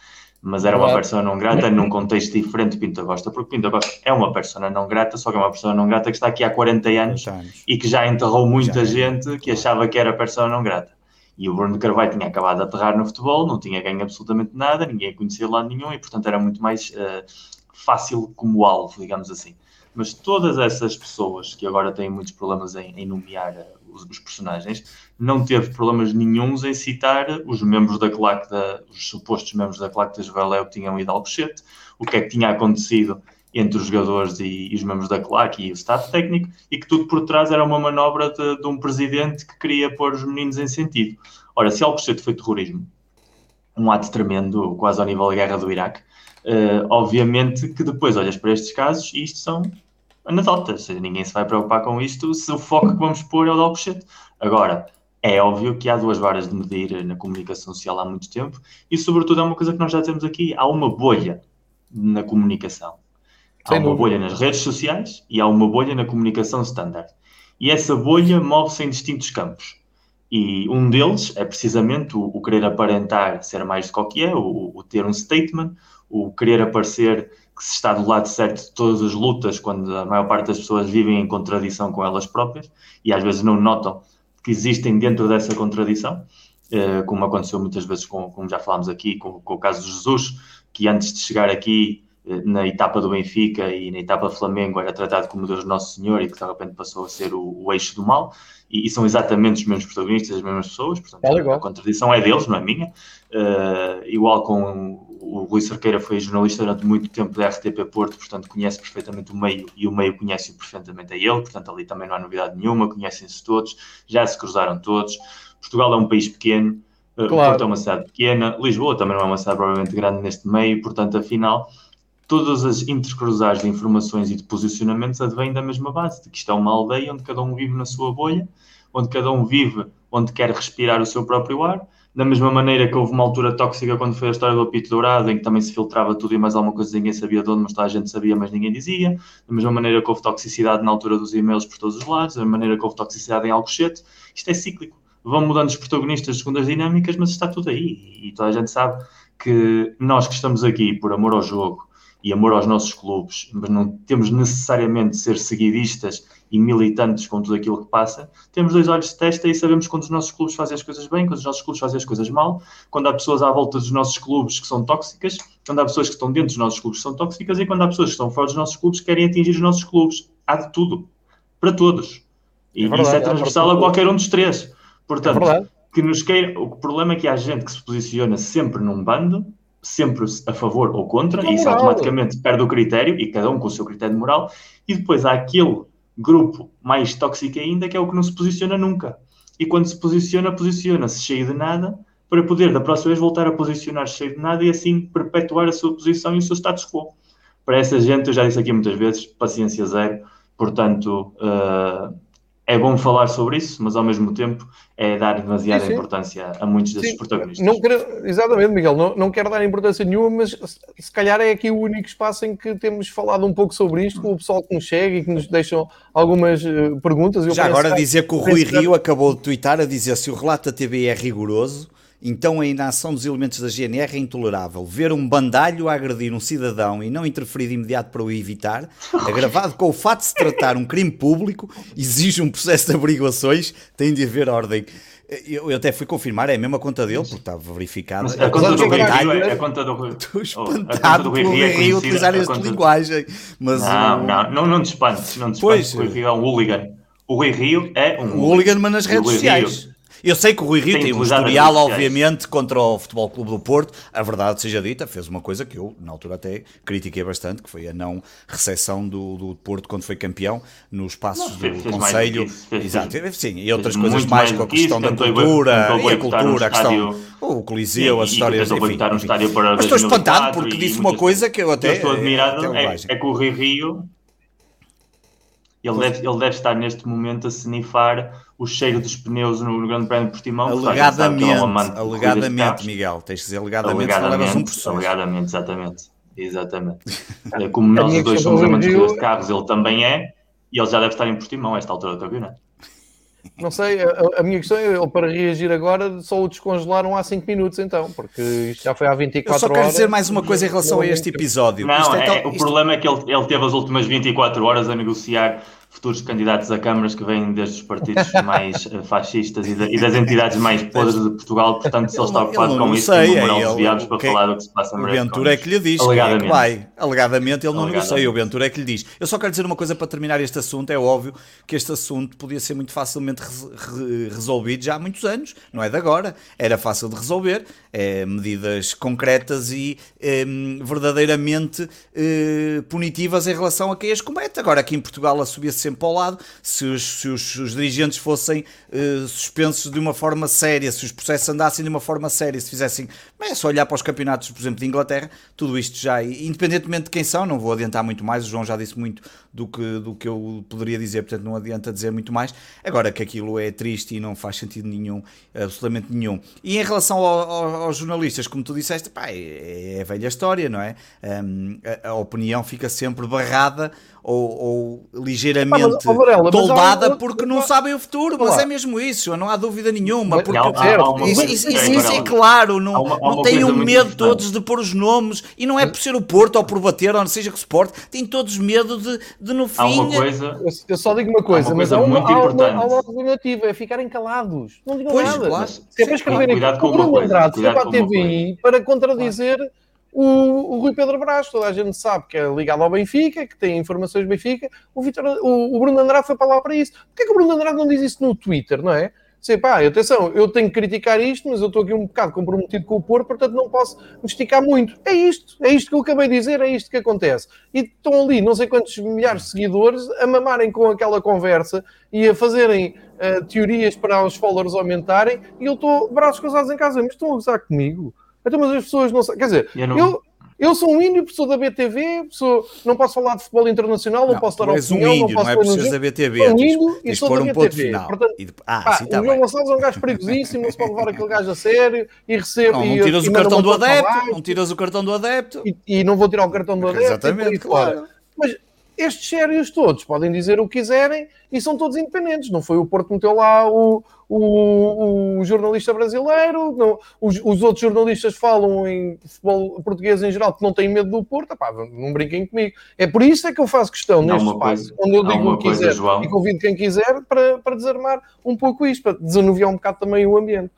mas era uma persona não grata num contexto diferente de Pinto Costa, porque Pinto Costa é uma persona não grata, só que é uma persona não grata que está aqui há 40 anos anos. e que já enterrou muita Já. gente que achava que era persona não grata. E o Bruno Carvalho tinha acabado de aterrar no futebol, não tinha ganho absolutamente nada, ninguém conhecia lá nenhum e, portanto, era muito mais eh, fácil como alvo, digamos assim. Mas todas essas pessoas que agora têm muitos problemas em, em nomear eh, os, os personagens, não teve problemas nenhums em citar os membros da claque, da, os supostos membros da claque da Juveléu que tinham ido ao Alcochete, o que é que tinha acontecido entre os jogadores e, e os membros da claque e o staff técnico, e que tudo por trás era uma manobra de, de um presidente que queria pôr os meninos em sentido. Ora, se Alcochete foi terrorismo, um ato tremendo, quase ao nível da guerra do Iraque, eh, obviamente que depois olhas para estes casos e isto são anedotas, ninguém se vai preocupar com isto se o foco que vamos pôr é o de Alcochete. Agora, é óbvio que há duas varas de medir na comunicação social há muito tempo e, sobretudo, é uma coisa que nós já dizemos aqui: há uma bolha na comunicação. Há uma bolha nas redes sociais e há uma bolha na comunicação standard. E essa bolha move-se em distintos campos. E um deles é precisamente o, o querer aparentar ser mais do que é, o, o ter um statement, o querer aparecer que se está do lado certo de todas as lutas, quando a maior parte das pessoas vivem em contradição com elas próprias e às vezes não notam que existem dentro dessa contradição, eh, como aconteceu muitas vezes, com, como já falámos aqui, com, com o caso de Jesus, que antes de chegar aqui na etapa do Benfica e na etapa do Flamengo era tratado como Deus Nosso Senhor e que de repente passou a ser o, o eixo do mal, e, e são exatamente os mesmos protagonistas, as mesmas pessoas, portanto qual. a contradição é deles, não é minha. Eh, igual com o Rui Cerqueira foi jornalista durante muito tempo da RTP Porto, portanto conhece perfeitamente o meio e o meio conhece-o perfeitamente a ele, portanto ali também não há novidade nenhuma, conhecem-se todos, já se cruzaram todos. Portugal é um país pequeno, eh, o Claro. Porto é uma cidade pequena, Lisboa também não é uma cidade provavelmente grande neste meio, portanto, afinal, todas as intercruzagens de informações e de posicionamentos advêm da mesma base, de que isto é uma aldeia onde cada um vive na sua bolha, onde cada um vive onde quer respirar o seu próprio ar, da mesma maneira que houve uma altura tóxica quando foi a história do apito dourado, em que também se filtrava tudo e mais alguma coisa ninguém sabia de onde, mas a gente sabia, mas ninguém dizia. Da mesma maneira que houve toxicidade na altura dos e-mails por todos os lados, da mesma maneira que houve toxicidade em Alcochete. Isto é cíclico. Vão mudando os protagonistas segundo as dinâmicas, mas está tudo aí. E toda a gente sabe que nós que estamos aqui por amor ao jogo e amor aos nossos clubes, mas não temos necessariamente de ser seguidistas e militantes com tudo aquilo que passa, temos dois olhos de testa e sabemos quando os nossos clubes fazem as coisas bem, quando os nossos clubes fazem as coisas mal, quando há pessoas à volta dos nossos clubes que são tóxicas, quando há pessoas que estão dentro dos nossos clubes que são tóxicas e quando há pessoas que estão fora dos nossos clubes que querem atingir os nossos clubes. Há de tudo. Para todos. E É verdade, isso é transversal a todos. qualquer um dos três. É Portanto, verdade. que nos queira. O problema é que há gente que se posiciona sempre num bando, sempre a favor ou contra, e isso automaticamente perde o critério, e cada um com o seu critério moral, e depois há aquele grupo mais tóxico ainda, que é o que não se posiciona nunca. E quando se posiciona, posiciona-se cheio de nada, para poder da próxima vez voltar a posicionar cheio de nada e assim perpetuar a sua posição e o seu status quo. Para essa gente, eu já disse aqui muitas vezes, paciência zero, portanto, uh, é bom falar sobre isso, mas ao mesmo tempo é dar demasiada Sim, sim. importância a muitos desses Sim, protagonistas. Não quero, exatamente, Miguel, não, não quero dar importância nenhuma, mas se, se calhar é aqui o único espaço em que temos falado um pouco sobre isto, com o pessoal que nos chega e que nos deixam algumas eh, perguntas. Eu Já agora que- dizer que o Rui Rio acabou de twittar a dizer se o relato da TV é rigoroso, Então a inação dos elementos da GNR é intolerável. Ver um bandalho a agredir um cidadão e não interferir de imediato para o evitar, agravado com o fato de se tratar um crime público, exige um processo de averiguações, tem de haver ordem. Eu, eu, até fui confirmar, é a mesma conta dele, porque estava verificado. Mas a conta do Rui Rio é a conta do Rui Estou espantado oh, Rui Rio utilizar esta linguagem. Mas, não, não, não, não te espantes, não te espantes. Pois, o Rui Rio é um hooligan. O Rui Rio é um, um hooligan, mas nas redes sociais. Rio, eu sei que o Rui Rio tem, tem um historial, obviamente, contra o Futebol Clube do Porto. A verdade seja dita, fez uma coisa que eu, na altura, até critiquei bastante, que foi a não recepção do, do Porto quando foi campeão nos passos não, do Conselho. Exato, sim, e outras coisas mais, com a questão da cultura, e a cultura, a questão. O Coliseu, as histórias. Enfim, enfim. Mas estou espantado porque disse uma coisa que eu até. estou admirado, é, é que o Rui Rio ele deve, ele deve estar neste momento a snifar o cheiro dos pneus no, no Grande Prémio de Portimão. Alegadamente, é alegadamente Miguel, tens de dizer alegadamente, alegadamente, um. Alegadamente, exatamente. Exatamente. É como nós os dois somos amantes de carros, ele também é, e ele já deve estar em Portimão a esta altura do campeonato. Não sei, a, a, minha questão é, ele para reagir agora só o descongelaram há 5 minutos então, porque isto já foi há 24 horas. Eu só quero dizer mais uma coisa em relação a este episódio. Não, é, é, o isto... problema é que ele, ele teve as últimas 24 horas a negociar futuros candidatos a câmaras que vêm desde os partidos mais eh, fascistas e, de, e, das entidades mais podres de Portugal, portanto, se ele está ocupado com isso, sei, um moral desviados para falar do que se passa O Ventura é que lhe diz, alegadamente. É que vai. Alegadamente ele não negocia, o Ventura é que lhe diz. Eu só quero dizer uma coisa para terminar este assunto, é óbvio que este assunto podia ser muito facilmente resolvido já há muitos anos, não é de agora, era fácil de resolver, é, medidas concretas e é, verdadeiramente é, punitivas em relação a quem as comete. Agora aqui em Portugal a subir sempre para o lado, se os, se os, os dirigentes fossem uh, suspensos de uma forma séria, se os processos andassem de uma forma séria, se fizessem, é só olhar para os campeonatos, por exemplo, de Inglaterra, tudo isto já, independentemente de quem são, não vou adiantar muito mais, o João já disse muito do que, do que eu poderia dizer, portanto não adianta dizer muito mais. Agora que aquilo é triste e não faz sentido nenhum, absolutamente nenhum. E em relação ao, ao, aos jornalistas, como tu disseste, pá, é, é velha história, não é? Um, a, a opinião fica sempre barrada ou, ou ligeiramente mas, oh, Varela, toldada mas, porque não sabem o futuro, mas é mesmo isso, não há dúvida nenhuma. Porque isso, isso, isso, é claro, não, uma, não tenham medo todos de pôr os nomes, e não é por ser o Porto ou por bater, ou não seja que o Sport, têm todos medo de, de no fim. Há uma coisa, eu só digo uma coisa, uma mas coisa há, uma, muito há, importante. há uma alternativa, é ficarem calados, não digam pois, nada. Claro. Se é para escreverem o Bruno Andrade foi para a TVI para contradizer o, o Rui Pedro Brás, toda a gente sabe que é ligado ao Benfica, que tem informações do Benfica. O, Victor, o, o Bruno Andrade foi para lá para isso. Porquê que o Bruno Andrade não diz isso no Twitter, não é? Sei, pá, atenção, eu tenho que criticar isto, mas eu estou aqui um bocado comprometido com o Porto, portanto não posso me esticar muito. É isto, é isto que eu acabei de dizer, é isto que acontece. E estão ali não sei quantos milhares de seguidores a mamarem com aquela conversa e a fazerem uh, teorias para os followers aumentarem, e eu estou braços cruzados em casa, mas estão a gozar comigo? Então, mas as pessoas não sabem. Quer dizer, eu, não... eu, eu, sou um índio, sou da BTV, sou, não posso falar de futebol internacional, não, não posso dar opinião, um índio, não posso não é seres da BTV. Sou um índio e sou da BTV. Um Portanto, e, ah, pá, sim, tá o João Gonçalves é um gajo perigosíssimo, não se pode levar aquele gajo a sério e recebe. Não, não tiras e, o cartão do adepto, não tiras o cartão do adepto. E, e não vou tirar o cartão do adepto. Exatamente, claro. Mas estes sérios todos podem dizer o que quiserem e são todos independentes. Não foi o Porto que meteu lá o, o, o jornalista brasileiro, não, os, os, outros jornalistas falam em futebol português em geral que não têm medo do Porto. Epá, não brinquem comigo. É por isso é que eu faço questão não neste espaço, coisa, onde eu digo o que quiser João. e convido quem quiser para, para desarmar um pouco isto, para desanuviar um bocado também o ambiente.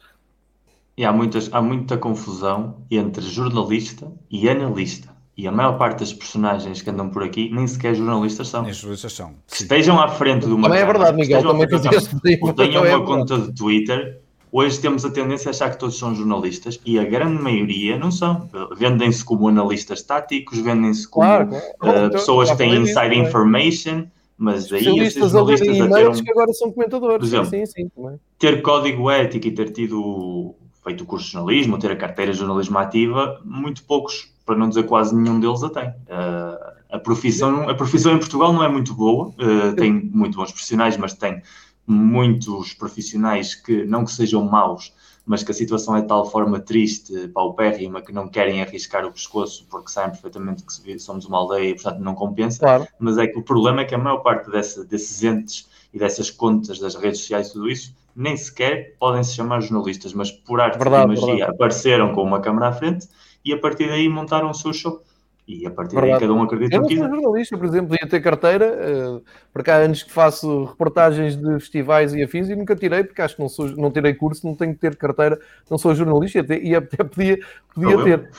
E há, muitas, há muita confusão entre jornalista e analista. E a maior parte das personagens que andam por aqui nem sequer jornalistas são. Nem jornalistas são. Que estejam à frente de uma. Também é verdade, Miguel. Também fizeste Tenham uma conta de Twitter. Hoje temos a tendência a achar que todos são jornalistas e a grande maioria não são. Vendem-se como analistas táticos, vendem-se como claro, claro. Uh, pessoas que têm inside information, mas aí esses jornalistas a ter um... que agora são comentadores. Por exemplo, sim, sim, sim, ter código ético e ter tido feito o curso de jornalismo, ter a carteira de jornalismo ativa, muito poucos para não dizer quase nenhum deles a tem. Uh, a, profissão, a profissão em Portugal não é muito boa, uh, tem muito bons profissionais, mas tem muitos profissionais que, não que sejam maus, mas que a situação é de tal forma triste, paupérrima, que não querem arriscar o pescoço porque sabem perfeitamente que somos uma aldeia e, portanto, não compensa. Claro. Mas é que o problema é que a maior parte dessa, desses entes e dessas contas das redes sociais e tudo isso nem sequer podem se chamar jornalistas, mas por arte verdade, de magia verdade. apareceram com uma câmera à frente e a partir daí montaram o seu show. E a partir Verdade. daí cada um acredita no que quiser. Eu jornalista, por exemplo, ia ter carteira, uh, porque há anos que faço reportagens de festivais e afins e nunca tirei, porque acho que não, sou, não tirei curso, não tenho que ter carteira, não sou jornalista e até podia, podia ter.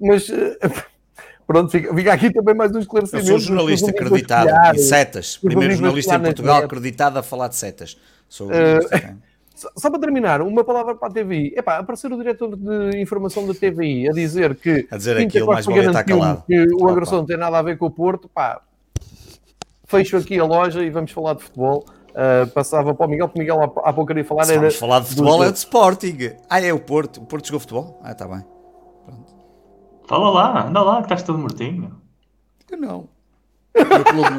Mas... Uh, Pronto, fica, fica, aqui também mais um esclarecimento. Eu sou jornalista acreditado em setas. Primeiro jornalista em Portugal acreditado a falar de setas. Sou uh, só para terminar, uma palavra para a TVI. Epá, aparecer o diretor de informação da TVI a dizer que, a dizer aquilo, mais vale estar calado. que o agressor não tem nada a ver com o Porto, pá, fecho aqui a loja e vamos falar de futebol. Uh, passava para o Miguel, porque o Miguel há, há pouco queria falar. Se era vamos falar de futebol, é de Sporting. Ah, é o Porto. O Porto jogou futebol? Ah, está bem. Pronto. Fala lá, anda lá, que estás todo mortinho. Eu não. O meu clube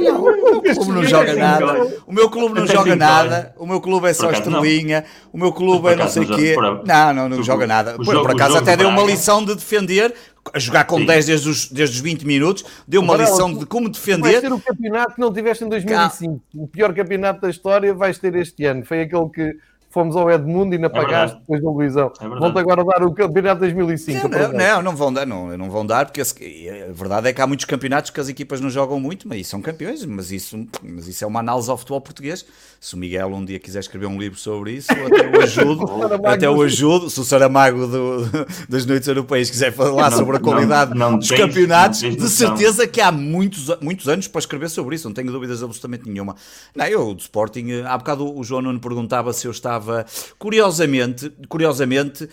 não, o meu clube não joga nada. O meu clube não joga nada. O meu clube é só estrelinha. O meu clube é não sei o quê. Não, não, não joga nada. Por acaso até deu uma lição de defender a jogar com Sim. 10 desde os, desde os 20 minutos, deu uma lição de como defender. Vai ser o campeonato que não tiveste em 2005. O pior campeonato da história vais ter este ano. Foi aquele que fomos ao Edmundo e ainda é pagaste é depois da Luizão. É Vão-te agora dar o campeonato 2005. Não, não, não, não, vão dar, não, não vão dar, porque a verdade é que há muitos campeonatos que as equipas não jogam muito, mas são campeões, mas isso, mas isso é uma análise ao futebol português. Se o Miguel um dia quiser escrever um livro sobre isso, até o ajudo, até o ajudo, se o Saramago do, das noites europeias quiser falar não, sobre a qualidade não, não dos tens, campeonatos, de certeza que há muitos, muitos anos para escrever sobre isso, não tenho dúvidas absolutamente nenhuma. Não, eu do Sporting, há bocado o João Nuno perguntava se eu estava estava, curiosamente, curiosamente,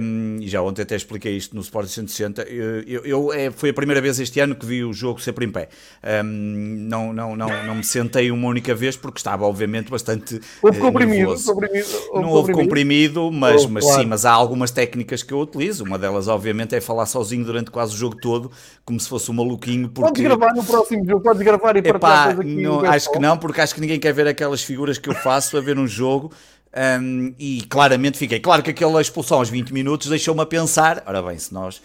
um, e já ontem até expliquei isto no Sport 160, eu, eu, eu é, foi a primeira vez este ano que vi o jogo sempre em pé. Um, não, não, não, não me sentei uma única vez porque estava, obviamente, bastante. Houve uh, comprimido, comprimido houve Não houve comprimido, mas, houve, mas claro. sim, mas há algumas técnicas que eu utilizo. Uma delas, obviamente, é falar sozinho durante quase o jogo todo, como se fosse um maluquinho. Porque... Podes gravar no próximo jogo, podes gravar e partilhar aqui. Não, acho que não, porque acho que ninguém quer ver aquelas figuras que eu faço a ver um jogo. Um, e claramente fiquei. Claro que aquela expulsão aos 20 minutos deixou-me a pensar. Ora bem, se nós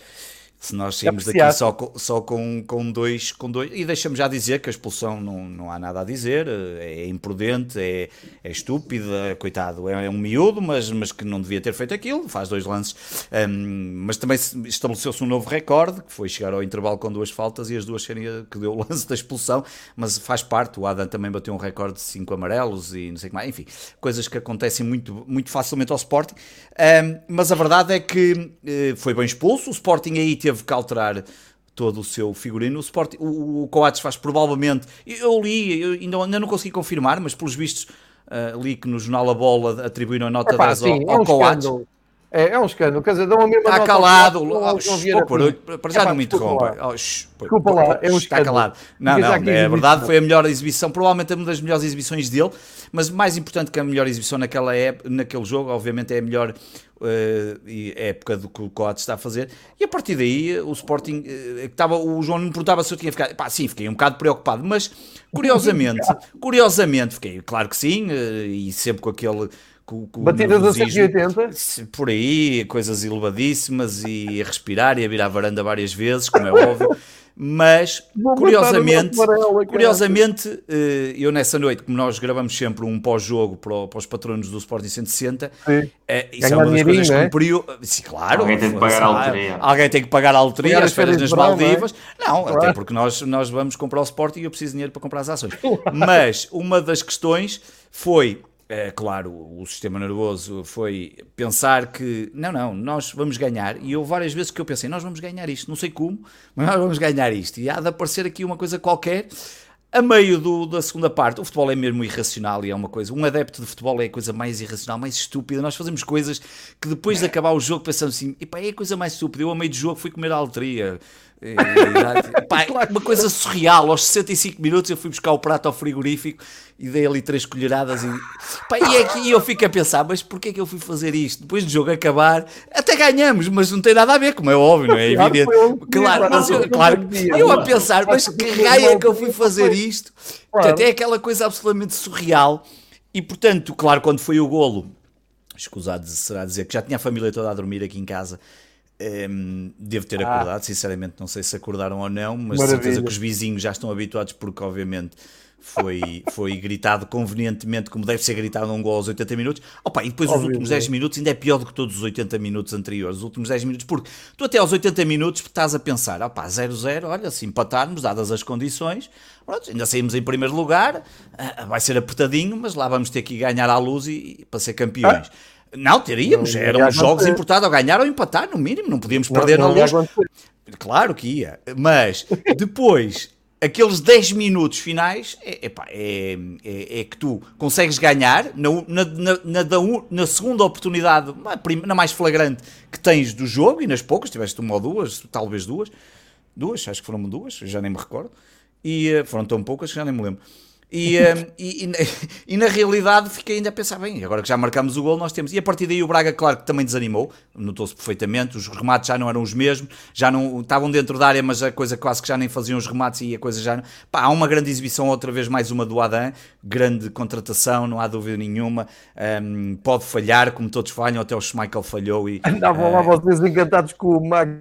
se nós saímos daqui só, com, só com, com, dois, com dois. E deixamos já dizer que a expulsão não, não há nada a dizer, é imprudente, é, é estúpida, coitado, é, é um miúdo, mas, mas que não devia ter feito aquilo, faz dois lances. Um, mas também estabeleceu-se um novo recorde, que foi chegar ao intervalo com duas faltas e as duas serem que deu o lance da expulsão, mas faz parte. O Adam também bateu um recorde de cinco amarelos e não sei o que mais, enfim, coisas que acontecem muito, muito facilmente ao Sporting. Um, mas a verdade é que uh, foi bem expulso, o Sporting aí teve teve que alterar todo o seu figurino. O, Sport, o, o Coates faz provavelmente. Eu li, eu ainda, ainda não consegui confirmar, mas pelos vistos uh, li que no jornal A Bola atribuíram a nota Epá, 10 sim, ao, ao é um Coates. Escândalo. É, é um escândalo, quer dizer, dão a mesma Está calado, para já não me interrompa. Oh, desculpa lá, é um Está calado. Não, não, é verdade, foi a melhor exibição, provavelmente uma das melhores exibições dele, mas mais importante que a melhor exibição naquela época, naquele jogo, obviamente é a melhor uh, época do que o Coates está a fazer. E a partir daí, o Sporting, uh, estava, o João me perguntava se eu tinha ficado. Pá, sim, fiquei um bocado preocupado, mas curiosamente, curiosamente, fiquei, claro que sim, uh, e sempre com aquele com, com Batidas a 180? Por aí, coisas elevadíssimas e a respirar e a vir à varanda várias vezes, como é óbvio. Mas, curiosamente, curiosamente eh, eu nessa noite, como nós gravamos sempre um pós-jogo para, para, os patronos do Sporting 160, é, isso é uma das coisas que cumpriu. Sim, claro. Alguém tem que pagar a loteria. Alguém tem que pagar a loteria, as férias nas Maldivas. Não, é? não claro. até porque nós, nós vamos comprar o Sporting e eu preciso de dinheiro para comprar as ações. Mas uma das questões foi é, claro, o sistema nervoso foi pensar que não, não, nós vamos ganhar. E eu várias vezes que eu pensei, nós vamos ganhar isto, não sei como, mas nós vamos ganhar isto. E há de aparecer aqui uma coisa qualquer. A meio do, da segunda parte, o futebol é mesmo irracional e é uma coisa. Um adepto de futebol é a coisa mais irracional, mais estúpida. Nós fazemos coisas que depois de acabar o jogo pensamos assim: é a coisa mais estúpida. Eu, a meio do jogo, fui comer a loteria. E, pá, uma coisa surreal. Aos 65 minutos eu fui buscar o prato ao frigorífico e dei ali três colheradas e, pá, e aqui é eu fico a pensar, mas porquê é que eu fui fazer isto? Depois do jogo acabar, até ganhamos, mas não tem nada a ver, como é óbvio, não é evidente. Claro, mas eu, claro, eu a pensar, mas que raio é que eu fui fazer isto? Portanto, é aquela coisa absolutamente surreal. E portanto, claro, quando foi o golo, escusado será dizer que já tinha a família toda a dormir aqui em casa um, ehm, devo ter ah. acordado, sinceramente não sei se acordaram ou não, mas Maravilha. certeza que os vizinhos já estão habituados porque obviamente foi, foi gritado convenientemente, como deve ser gritado num gol aos 80 minutos. Opa, e depois os últimos 10 minutos ainda é pior do que todos os 80 minutos anteriores. Os últimos 10 minutos, porque tu até aos 80 minutos estás a pensar, opa, 0-0, olha, se empatarmos, dadas as condições, pronto, ainda saímos em primeiro lugar, ah, vai ser apertadinho, mas lá vamos ter que ganhar à luz e, e para ser campeões. Ah. Não, teríamos, não, eram jogos importados. A ganhar ou empatar, no mínimo, não podíamos perder não, na luz. Claro que ia, mas depois aqueles 10 minutos finais é, epá, é, é, é, que tu consegues ganhar na, na, na, na, na segunda oportunidade, na mais flagrante que tens do jogo, e nas poucas, tiveste uma ou duas, talvez duas, duas, acho que foram duas, já nem me recordo, e uh, foram tão poucas que já nem me lembro. E, um, e, e, e, na realidade fiquei ainda a pensar, bem, agora que já marcamos o gol, nós temos. E a partir daí o Braga, claro que também desanimou, notou-se perfeitamente, os remates já não eram os mesmos, já não estavam dentro da área, mas a coisa quase que já nem faziam os remates e a coisa já. Pá, há uma grande exibição, outra vez mais uma do Adam, grande contratação, não há dúvida nenhuma. Um, pode falhar, como todos falham, até o Schmeichel falhou. E, Andavam uh, lá vocês encantados com o Max.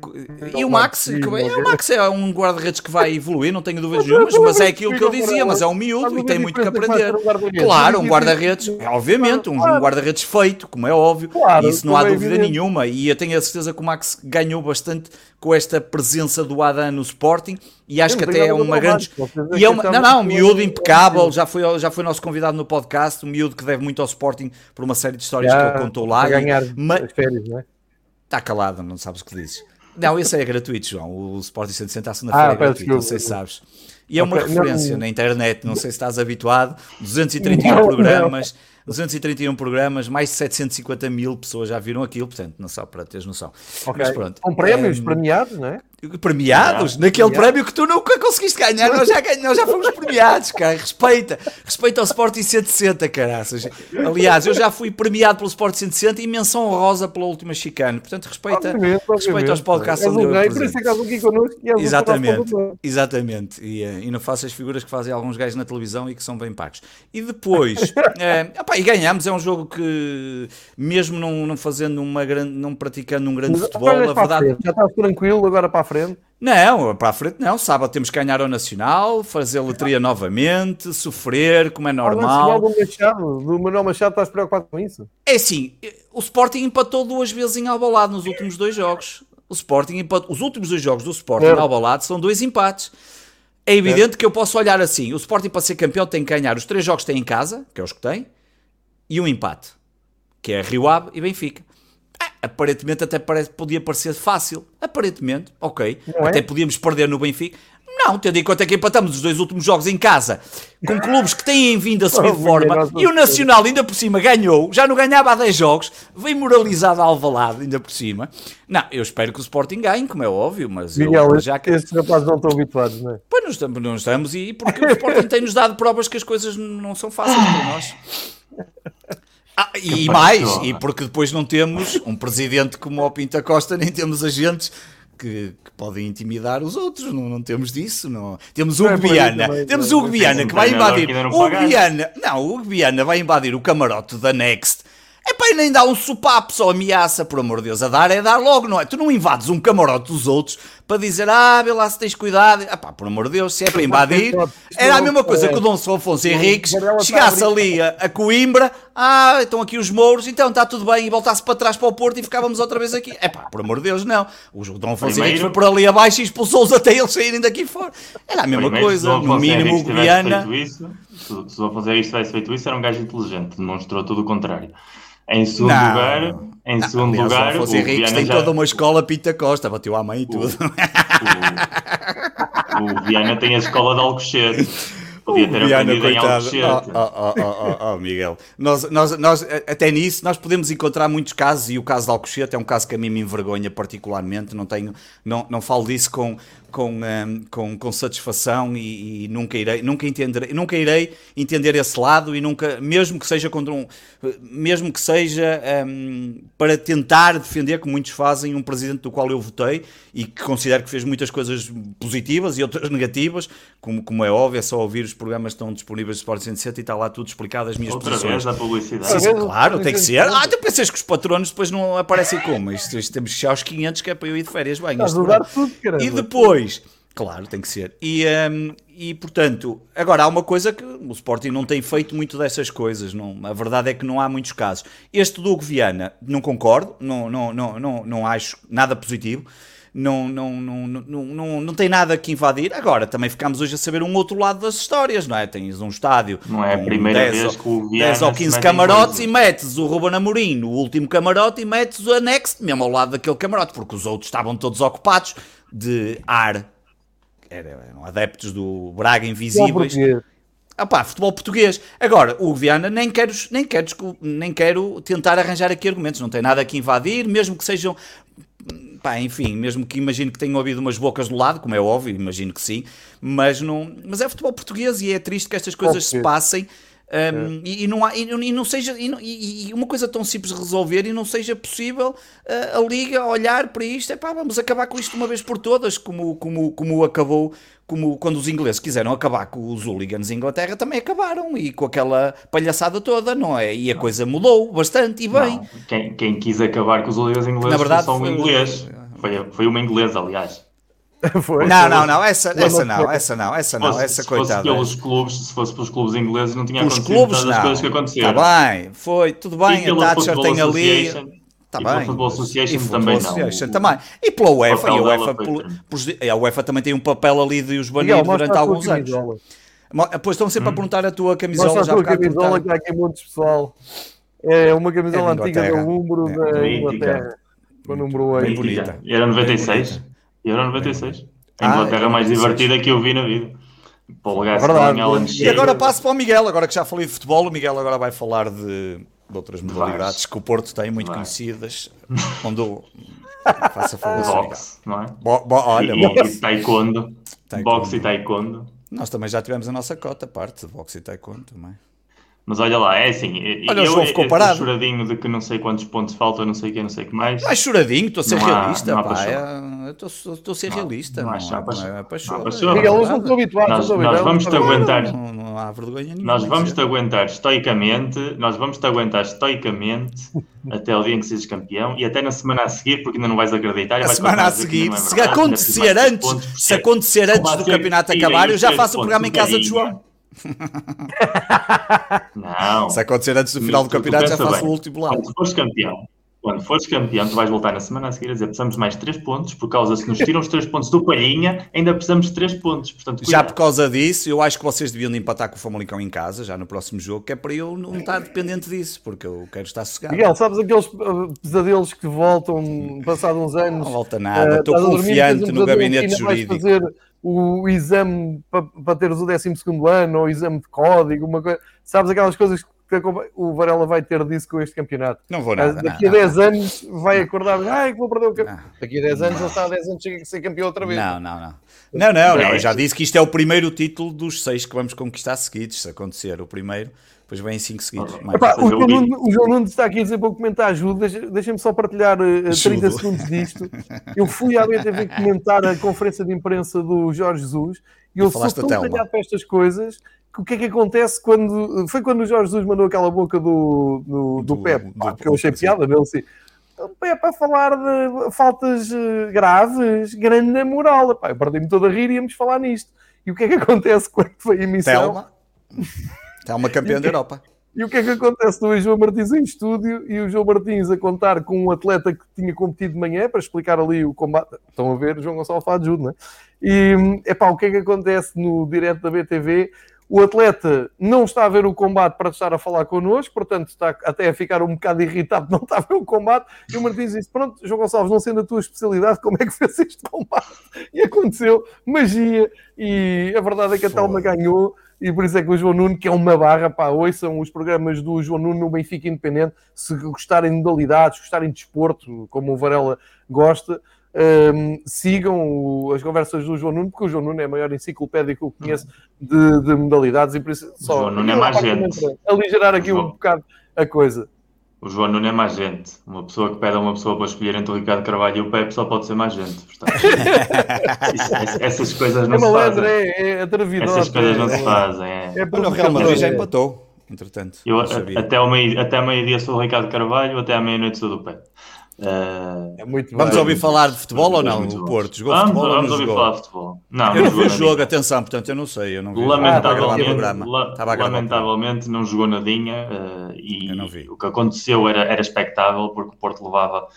E o Max, que, é, o Max é um guarda-redes que vai evoluir, não tenho dúvidas nenhuma, mas é aquilo que eu dizia, mas é um miúdo e tem muito que aprender. Claro, um guarda-redes, obviamente, um, um guarda-redes feito, como é óbvio, isso não há é dúvida nenhuma. E eu tenho a certeza que o Max ganhou bastante com esta presença do Adam no Sporting e acho que até é uma grande. E é uma... Não, não, um miúdo impecável, já foi, já foi nosso convidado no podcast, um miúdo que deve muito ao Sporting por uma série de histórias que ele contou lá. ganhar mas... férias, não é? Está calado, não sabes o que dizes. Não, esse é gratuito, João. O Sporting 160 à segunda-feira ah, é gratuito, não sei se sabes. E é uma okay, referência não, na internet, não sei se estás habituado. 231 não, programas, não. 231 programas, mais de 750 mil pessoas já viram aquilo, portanto, não só para teres noção. Okay. Mas pronto. Com prémios um, premiados, não é? Premiados? Naquele premiado. prémio que tu nunca conseguiste ganhar, nós já, nós já fomos premiados, cara. Respeita, respeita ao Sporting 160, caraças. Aliás, eu já fui premiado pelo Sporting 160 e menção rosa pela última chicane. Portanto, respeita, obviamente, respeita aos podcasts onde eu é Exatamente, exatamente. E, eh, e não faço as figuras que fazem alguns gajos na televisão e que são bem pagos. E depois, é, opa, e ganhamos, é um jogo que, mesmo não, não fazendo uma grande, não praticando um grande Mas, futebol, a verdade. Já estás tranquilo agora para a frente? Não, para a frente não. Sábado temos que ganhar ao Nacional, fazer letria novamente, sofrer, como é normal. O Machado, do Manuel Machado, estás preocupado com isso? É assim, o Sporting empatou duas vezes em Albalade nos últimos dois jogos. O Sporting empatou, os últimos dois jogos do Sporting é. em Albalade são dois empates. É evidente é. que eu posso olhar assim, o Sporting para ser campeão tem que ganhar os três jogos que tem em casa, que é os que tem, e um empate, que é Rio Ave e Benfica. Aparentemente até parece, podia parecer fácil. Aparentemente, ok. É? Até podíamos perder no Benfica. Não, tendo em conta que empatamos os dois últimos jogos em casa com clubes que têm vindo a subir de forma e o Nacional ainda por cima ganhou, já não ganhava há 10 jogos, vem moralizado a Alvalade ainda por cima. Não, eu espero que o Sporting ganhe, como é óbvio, mas Miguel, eu, já que... esses rapazes não estão habituados, não é? Pois não estamos, não estamos e porque o Sporting tem-nos dado provas que as coisas não são fáceis para nós. Ah, e mais, e porque depois não temos um presidente como o Pinta Costa, nem temos agentes que, que, podem intimidar os outros, não, não temos disso. Não. Temos o é Guiana, temos o Guiana que vai invadir. O Guiana, não, o Guiana vai invadir o camarote da Next é pá, nem dá um sopapo, só ameaça, por amor de Deus. A dar é dar logo, não é? Tu não invades um camarote dos outros para dizer, ah, vê lá se tens cuidado. Ah pá, por amor de Deus, se é para invadir. Era a mesma coisa que o Dom Afonso Henriques chegasse ali a, a Coimbra, ah, estão aqui os mouros, então está tudo bem, e voltasse para trás para o Porto e ficávamos outra vez aqui. É pá, por amor de Deus, não. O Dom Afonso Henriques foi por ali abaixo e expulsou-os até eles saírem daqui fora. Era a mesma coisa, no mínimo o Guiana. Se o Dom Afonso Henriques tivesse feito isso, era um gajo inteligente, demonstrou tudo o contrário. Em segundo não. lugar, em não, segundo aliás, lugar, o Henrique tem já... toda uma escola Pita Costa, bateu à mãe e tudo. O, o, o Viana tem a escola de Alcochete. Podia ter Viana, aprendido coitado. em Alcochete. Oh, oh, oh, oh, Miguel, nós, nós, nós, até nisso, nós podemos encontrar muitos casos, e o caso de Alcochete é um caso que a mim me envergonha particularmente, não, tenho, não, não falo disso com, com, um, com, com satisfação e, e, nunca irei nunca entenderei nunca irei entender esse lado e nunca mesmo que seja contra um mesmo que seja um, para tentar defender como muitos fazem um presidente do qual eu votei e que considero que fez muitas coisas positivas e outras negativas como, como é óbvio é só ouvir os programas que estão disponíveis do Sport 107 e está lá tudo explicado as minhas Outra posições. vez a publicidade. Sim, claro tem que ser. Ah tu pensas que os patronos depois não aparecem como? Isto, isto temos que chegar aos 500 que é para eu ir de férias bem, tudo, e depois Claro, tem que ser. E, um, e portanto, agora há uma coisa que o Sporting não tem feito muito dessas coisas. Não, a verdade é que não há muitos casos. Este do Viana, não concordo, não, não, não, não, não acho nada positivo. Não, não, não, não, não, não tem nada que invadir. Agora, também ficamos hoje a saber um outro lado das histórias, não é? Tens um estádio não é a primeira 10, vez que o Viana 10 ou 15 camarotes e metes o Ruben Amorim no último camarote e metes o anexo mesmo ao lado daquele camarote, porque os outros estavam todos ocupados de ar eram adeptos do Braga Invisíveis. Ah pá, futebol português. Agora, o Viana, nem quero, nem, quero, nem quero tentar arranjar aqui argumentos, não tem nada que invadir, mesmo que sejam. Pá, enfim, mesmo que imagino que tenham ouvido umas bocas do lado, como é óbvio, imagino que sim, mas, não, mas é futebol português e é triste que estas coisas se passem um, é. e, e, não há, e, e não seja e, e, uma coisa tão simples de resolver e não seja possível uh, a Liga olhar para isto, é pá, vamos acabar com isto uma vez por todas, como, como, como acabou, como quando os ingleses quiseram acabar com os hooligans em Inglaterra, também acabaram e com aquela palhaçada toda, não é? E a não. coisa mudou bastante e bem. Quem, quem, quis acabar com os hooligans ingleses Na verdade, foi só um inglês. Foi, foi uma inglesa, aliás. Foi, não, não, não, essa, essa não, essa não, essa não, fosse, essa coitada. Se fosse pelos clubes, se fosse pelos clubes ingleses, não tinha acontecido clubes, não. coisas que aconteceram. Está bem, foi, tudo bem, a Thatcher tem ali. Está bem. Football Association também Association não. também. E pela UEFA, e a UEFA, a UEFA também tem um papel ali de os banir durante alguns anos. Pois estão sempre hum. a perguntar a tua camisola. Mostra a tua camisola que há aqui muitos pessoal. É uma camisola é antiga do Umbro é. da Inglaterra. Com o número 8. bonita. Era 96. E era 96. A Inglaterra ah, mais divertida que eu vi na vida. E agora passo para o Miguel, agora que já falei de futebol, o Miguel agora vai falar de, de outras modalidades que o Porto tem muito Vai. conhecidas. Onde o... Faça favor, Boxe, não é? Bo, bo, olha, e, boxe. E taekwondo. taekwondo. Boxe e taekwondo. Nós também já tivemos a nossa cota, parte de boxe e taekwondo também. Mas olha lá, é assim. Olha, eu, ficou parado. choradinho de que não sei quantos pontos faltam, não sei o que, não sei o que mais. Não é choradinho, estou a ser não realista, há, pá. É, estou a ser realista. Não, não, não, não é paixão. Eles não habituados. Nós, nós vamos te aguentar. Não, não há vergonha nenhuma. Nós vamos te aguentar estoicamente, nós vamos te aguentar estoicamente até o dia em que sejas campeão e até na semana a seguir, porque ainda não vais acreditar. A semana a seguir, é se acontecer antes, se acontecer antes do campeonato acabar, eu já faço o programa em casa de João. Não. Se acontecer antes do final do campeonato, já faço bem. o último lado. Quando fores campeão, quando fores campeão, tu vais voltar na semana a seguir a dizer precisamos de mais 3 pontos, por causa se nos tiram os 3 pontos do Palhinha, ainda precisamos de 3 pontos. Portanto, já por causa disso, eu acho que vocês deviam de empatar com o Famalicão em casa, já no próximo jogo, que é para eu não estar dependente disso, porque eu quero estar sossegado. Miguel, sabes aqueles uh, pesadelos que voltam passados uns anos? Não volta nada, uh, estou confiante no gabinete jurídico. Fazer o exame para, para teres o 12 ano ou o exame de código, uma coisa, sabes aquelas coisas que o Varela vai ter disso com este campeonato. Não vou nada. Daqui não, a 10 não. anos vai acordar, ai, que vou perder o campeonato. Daqui a 10 anos ele está a 10 anos, chega a ser campeão outra vez. Não, não, não. Não, não, não. Eu já disse que isto é o primeiro título dos seis que vamos conquistar seguidos, se acontecer o primeiro. Depois vem 5 seguidos. Epá, o, João Nunes, o, João Nunes, está aqui a dizer para comentar ajuda. Deixem-me só partilhar uh, eh, 30 segundos disto. Eu fui à BTV comentar a conferência de imprensa do Jorge Jesus e eu sou tão calhado para estas coisas o que é que acontece quando. Foi quando o Jorge Jesus mandou aquela boca do, do, do, do Pep, do, que eu achei piada dele assim. O Pep a falar de faltas eh, graves, grande moral. Epá, eu perdi-me todo a rir e íamos falar nisto. E o que é que acontece quando foi a emissão? Telma. É uma campeã da Europa. E o que é que acontece no João Martins em estúdio e o João Martins a contar com um atleta que tinha competido de manhã para explicar ali o combate. Estão a ver João Gonçalo faz judo, não é? E epá, o que é que acontece no direto da BTV? O atleta não está a ver o combate para estar a falar connosco, portanto está até a ficar um bocado irritado, não está a ver o combate. E o Martins disse: Pronto, João Gonçalves, não sendo a tua especialidade, como é que fez este combate? E aconteceu magia. E a verdade é que a Telma ganhou e por isso é que o João Nuno, que é uma barra, pá, ouçam os programas do João Nuno no Benfica Independente, se gostarem de modalidades, gostarem de desporto, como o Varela gosta, um, sigam o, as conversas do João Nuno, porque o João Nuno é a maior enciclopédia que eu conheço de, de modalidades e por isso só... João Nuno é mais gente. Aligerar aqui um bocado a coisa. O João Nuno é mais gente. Uma pessoa que pede a uma pessoa para escolher entre o Ricardo Carvalho e o Pepe só pode ser mais gente. Isso, essas coisas não é se fazem. É, é Essas coisas não se fazem. É. É Olha, o Real Madrid já empatou, entretanto. Eu, até ao meio-dia até meio sou o Ricardo Carvalho, até à meia-noite sou do Pepe. Uh, é muito vamos ouvir falar de futebol ou não? O Porto jogou vamos, futebol vamos ou não ouvir falar de futebol. Não, eu não vi o jogo, atenção, portanto eu não sei. Eu não vi. Lamentavelmente, ah, lamentavelmente não jogou nadinha uh, e o que aconteceu era, era expectável porque o Porto levava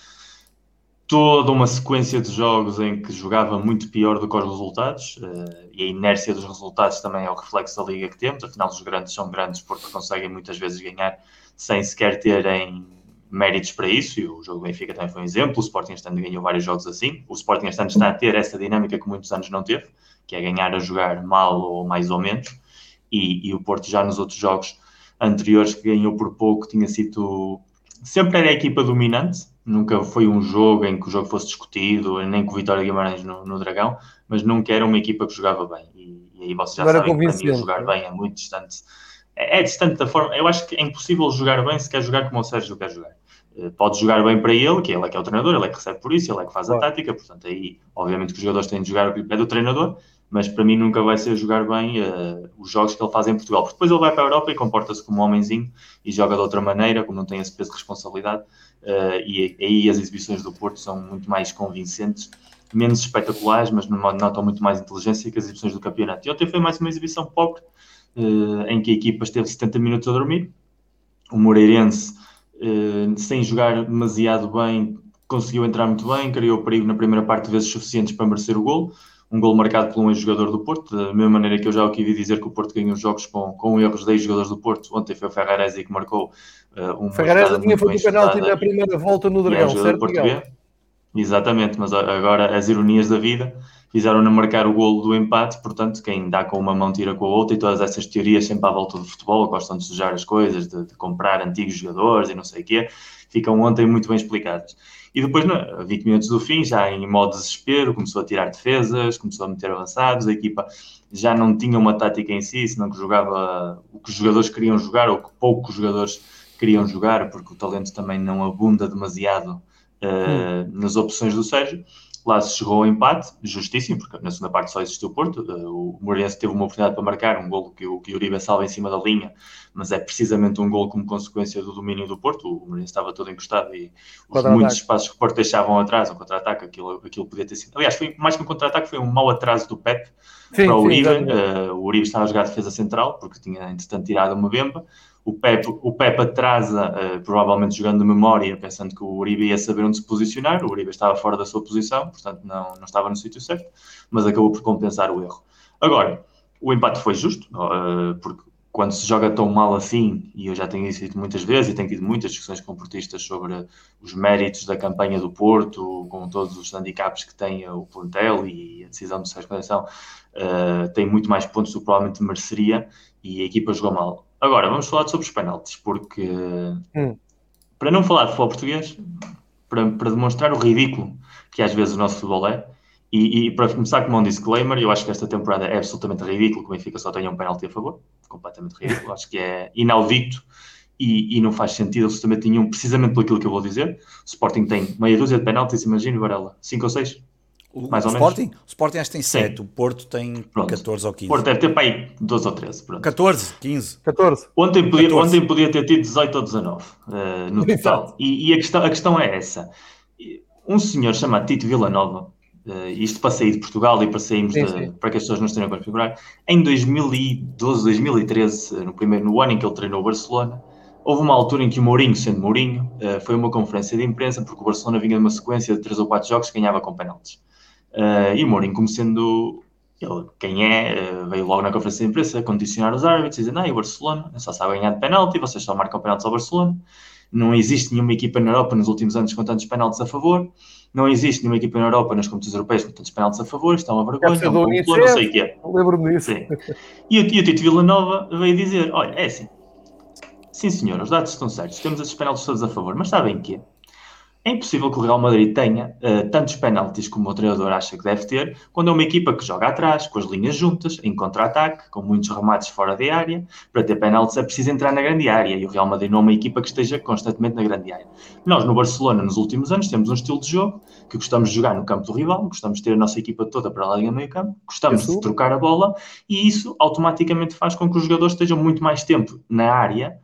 toda uma sequência de jogos em que jogava muito pior do que os resultados uh, e a inércia dos resultados também é o reflexo da liga que temos. Afinal, os grandes são grandes porque conseguem muitas vezes ganhar sem sequer terem méritos para isso, e o jogo do Benfica também foi um exemplo. O Sporting este ano ganhou vários jogos assim. O Sporting este ano está a ter essa dinâmica que muitos anos não teve, que é ganhar a jogar mal ou mais ou menos. E, e o Porto já nos outros jogos anteriores que ganhou por pouco tinha sido sempre era a equipa dominante. Nunca foi um jogo em que o jogo fosse discutido, nem com o Vitória Guimarães no, no Dragão, mas nunca era uma equipa que jogava bem. E, e aí vocês já Agora sabem que para mim jogar bem é muito distante. É, é distante da forma. Eu acho que é impossível jogar bem se quer jogar como o Sérgio quer jogar. Eh, pode jogar bem para ele, que ele é que é o treinador, ele é que recebe por isso, ele é que faz a tática, portanto aí obviamente que os jogadores têm de jogar o que lhe pede o treinador, mas para mim nunca vai ser jogar bem uh, os jogos que ele faz em Portugal, porque depois ele vai para a Europa e comporta-se como um homenzinho e joga de outra maneira, como não tem esse peso de responsabilidade, uh, e aí as exibições do Porto são muito mais convincentes, menos espetaculares, mas notam muito mais inteligência que as exibições do campeonato. E ontem foi mais uma exibição pobre, uh, em que a equipa esteve 70 minutos a dormir, o Moreirense eh, sem jogar demasiado bem, conseguiu entrar muito bem, criou perigo na primeira parte vezes suficientes para merecer o gol. Um gol marcado por um ex-jogador do Porto, da mesma maneira que eu já aqui vi dizer que o Porto ganhou jogos com, com erros de ex-jogadores do Porto. Ontem foi o Ferraresi que marcou uh, um Ferraresi tinha feito o penalti na primeira volta no Dragão, é certo? Exatamente, mas agora as ironias da vida fizeram-na marcar o golo do empate, portanto, quem dá com uma mão tira com a outra, e todas essas teorias sempre à volta do futebol, gostam de sujar as coisas, de, de comprar antigos jogadores e não sei o quê, ficam ontem muito bem explicadas. E depois, a 20 minutos do fim, já em modo desespero, começou a tirar defesas, começou a meter avançados, a equipa já não tinha uma tática em si, senão que jogava o que os jogadores queriam jogar, ou que poucos jogadores queriam jogar, porque o talento também não abunda demasiado uh, hum. nas opções do Sérgio lá se chegou ao empate, justíssimo, porque na segunda parte só existiu o Porto. Eh, o Moreirense teve uma oportunidade para marcar um golo que o, que o Uribe salva em cima da linha, mas é precisamente um golo como consequência do domínio do Porto. O Moreirense estava todo encostado e os muitos espaços que o Porto deixavam atrás, um contra-ataque, aquilo, aquilo podia ter sido. Aliás, foi mais que um contra-ataque, foi um mau atraso do Pep sim, para o Uribe. uh, o Uribe estava a jogar defesa central, porque tinha, entretanto, tirado uma bemba o Pep, o Pep atrasa, uh, provavelmente jogando de memória, pensando que o Uribe ia saber onde se posicionar. O Uribe estava fora da sua posição, portanto não, não estava no sítio certo, mas acabou por compensar o erro. Agora, o empate foi justo, uh, porque quando se joga tão mal assim, e eu já tenho isso dito muitas vezes, e tenho tido muitas discussões com portistas sobre os méritos da campanha do Porto, com todos os handicaps que tem o plantel e a decisão do Sérgio Conceição, uh, tem muito mais pontos do que provavelmente mereceria, e a equipa jogou mal Agora, vamos falar sobre os penaltis, porque hum. para não falar de futebol português, para, para, demonstrar o ridículo que às vezes o nosso futebol é, e, e, para começar com um disclaimer, eu acho que esta temporada é absolutamente ridículo que o Benfica só tenha um penalti a favor, completamente ridículo, acho que é inaudito e, e, não faz sentido absolutamente nenhum, precisamente por aquilo que eu vou dizer. O Sporting tem meia dúzia de penaltis, imagino, Varela, 5 ou 6? O, mais ou Sporting? menos. O Sporting acho que tem 7, o Porto tem pronto. 14 ou 15. O Porto deve ter para aí 12 ou 13. Pronto. 14, 15. 14. Ontem podia, 14. Ontem podia ter tido 18 ou 19 uh, no total. E, e, a, questão, a questão é essa. Um senhor chamado Tito Villanova, uh, isto para sair de Portugal e para sairmos sim, de, sim. para que as pessoas não estejam a configurar, em 2012, 2013, no, primeiro, no ano em que ele treinou o Barcelona, Houve uma altura em que o Mourinho, sendo Mourinho, uh, foi uma conferência de imprensa porque o Barcelona vinha de uma sequência de 3 ou 4 jogos que ganhava com penaltis. Uh, e o Mourinho, como sendo ele, quem é, uh, veio logo na conferência de imprensa condicionar os árbitros, dizendo: Ah, o Barcelona só sabe ganhar de penalti, vocês só marcam penaltis ao Barcelona. Não existe nenhuma equipa na Europa nos últimos anos com tantos penaltis a favor. Não existe nenhuma equipa na Europa nas competições europeias com tantos penaltis a favor. Isto é uma vergonha, é um complô, não sei o que é. Lembro-me disso. E, o, e o Tito Villanova veio dizer: Olha, é assim. Sim, senhor, os dados estão certos. Temos esses penaltis todos a favor. Mas sabem que é impossível que o Real Madrid tenha uh, tantos penaltis como o treinador acha que deve ter, quando é uma equipa que joga atrás, com as linhas juntas, em contra-ataque, com muitos remates fora da área. Para ter penaltis é preciso entrar na grande área e o Real Madrid não é uma equipa que esteja constantemente na grande área. Nós, no Barcelona, nos últimos anos, temos um estilo de jogo que gostamos de jogar no campo do rival, gostamos de ter a nossa equipa toda para lá no meio campo, gostamos de trocar a bola e isso automaticamente faz com que os jogadores estejam muito mais tempo na área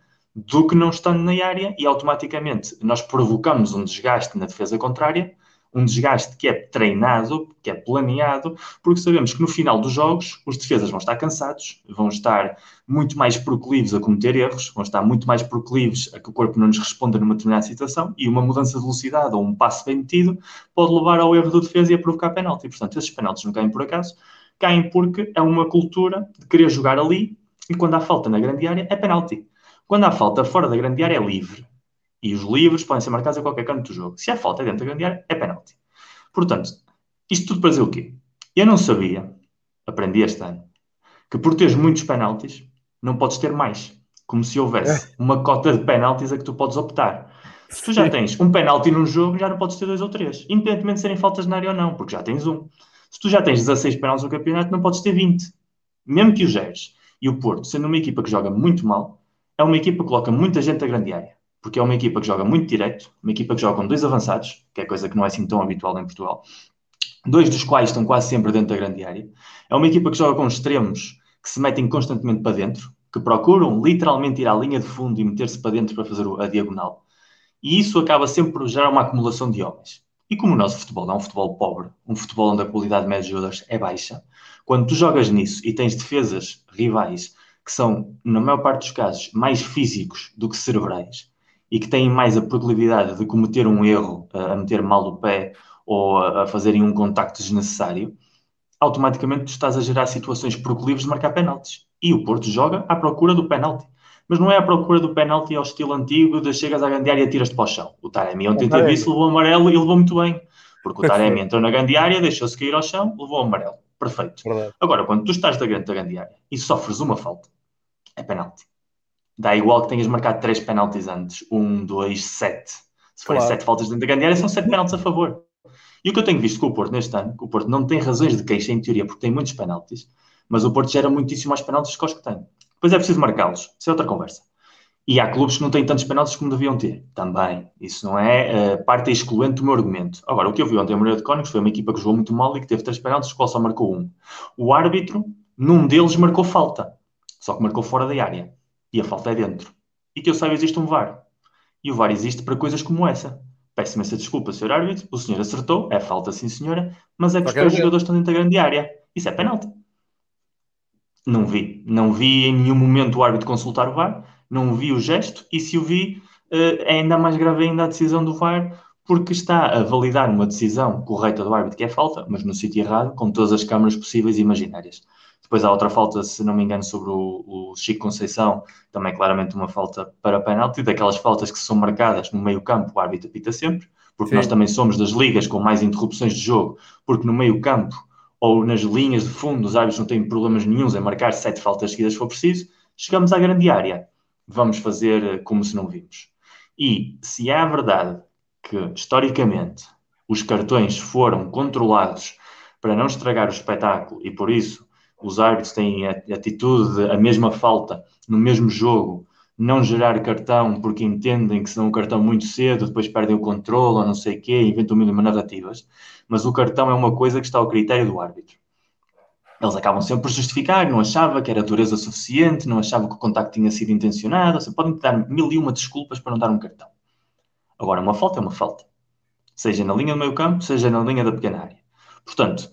do que não estando na área e automaticamente nós provocamos um desgaste na defesa contrária um desgaste que é treinado, que é planeado, porque sabemos que no final dos jogos os defesas vão estar cansados, vão estar muito mais proclives a cometer erros, vão estar muito mais proclives a que o corpo não nos responda numa determinada situação e uma mudança de velocidade ou um passo bem metido pode levar ao erro do defesa e a provocar penalti. Portanto, esses penaltis não caem por acaso, caem porque é uma cultura de querer jogar ali e quando há falta na grande área é penalti. Quando há falta fora da grande área é livre. E os livros podem ser marcados a qualquer canto do jogo. Se há falta dentro da grande área, é penalti. Portanto, isto tudo para dizer o quê? Eu não sabia, aprendi este ano, que por teres muitos penaltis, não podes ter mais. Como se houvesse é. uma cota de penaltis a que tu podes optar. Se tu já tens um penalti num jogo, já não podes ter dois ou três, independentemente de serem faltas na área ou não, porque já tens um. Se tu já tens 16 penaltis no campeonato, não podes ter 20. Mesmo que o geres. E o Porto, sendo uma equipa que joga muito mal, é uma equipa que coloca muita gente na grande área porque é uma equipa que joga muito direto, uma equipa que joga com dois avançados, que é coisa que não é assim tão habitual em Portugal, dois dos quais estão quase sempre dentro da grande área. É uma equipa que joga com extremos que se metem constantemente para dentro, que procuram literalmente ir à linha de fundo e meter-se para dentro para fazer a diagonal. E isso acaba sempre por gerar uma acumulação de homens. E como o nosso futebol é um futebol pobre, um futebol onde a qualidade média de jogadores é baixa, quando tu jogas nisso e tens defesas rivais que são, na maior parte dos casos, mais físicos do que cerebrais, e que têm mais a proclividade de cometer um erro, a meter mal o pé ou a, fazerem um contacto desnecessário, automaticamente tu estás a gerar situações proclives de marcar penaltis. E o Porto joga à procura do penalti. Mas não é à procura do penalti ao estilo antigo de chegas à grande área e tiras-te para o chão. O Taremi ontem teve isso, levou amarelo e levou muito bem. Porque o Taremi entrou na grande área, deixou-se cair ao chão, levou amarelo. Perfeito. Verdade. Agora, quando tu estás dentro da grande área e sofres uma falta, é penalti dá igual que tenhas marcado três penaltis antes. Um, dois, sete. Se forem claro. sete faltas dentro da grande área, são sete penaltis a favor. E o que eu tenho visto com o Porto neste ano, que o Porto não tem razões de queixa em teoria, porque tem muitos penaltis, mas o Porto gera muitíssimo mais penaltis que os que tem. Depois é preciso marcá-los. Isso é outra conversa. E há clubes que não têm tantos penaltis como deviam ter. Também. Isso não é uh, parte excluente do meu argumento. Agora, o que eu vi ontem em Moreira de Cónigos foi uma equipa que jogou muito mal e que teve três penaltis, o qual só marcou um. O árbitro, num deles, marcou falta. Só que marcou fora da área e a falta é dentro. E que eu saiba, existe um VAR. E o VAR existe para coisas como essa. Peço imensa desculpa, Sr. Árbitro, o senhor acertou, é falta sim, senhora, mas é que os três jogadores estão dentro da grande área. Isso é penalti. Não vi. Não vi em nenhum momento o árbitro consultar o VAR, não vi o gesto, e se o vi, eh, é ainda mais grave ainda a decisão do VAR, porque está a validar uma decisão correta do árbitro, que é falta, mas no sítio errado, com todas as câmaras possíveis e imaginárias. Depois há outra falta, se não me engano, sobre o, o Chico Conceição, também claramente uma falta para penalti, daquelas faltas que são marcadas no meio campo, o árbitro apita sempre, porque Sim. nós também somos das ligas com mais interrupções de jogo, porque no meio campo ou nas linhas de fundo os árbitros não têm problemas nenhums em marcar sete faltas seguidas se for preciso, chegamos à grande área. Vamos fazer como se não vimos. E se é a verdade que, historicamente, os cartões foram controlados para não estragar o espetáculo e por isso os árbitros têm atitude de a mesma falta no mesmo jogo, não gerar cartão porque entendem que se dão o cartão muito cedo, depois perdem o controle ou não sei o quê, inventam mil narrativas. Mas o cartão é uma coisa que está ao critério do árbitro. Eles acabam sempre por justificar, não achava que era dureza suficiente, não achava que o contacto tinha sido intencionado. Você podem dar mil e uma desculpas para não dar um cartão. Agora, uma falta é uma falta. Seja na linha do meio campo, seja na linha da pequena área. Portanto,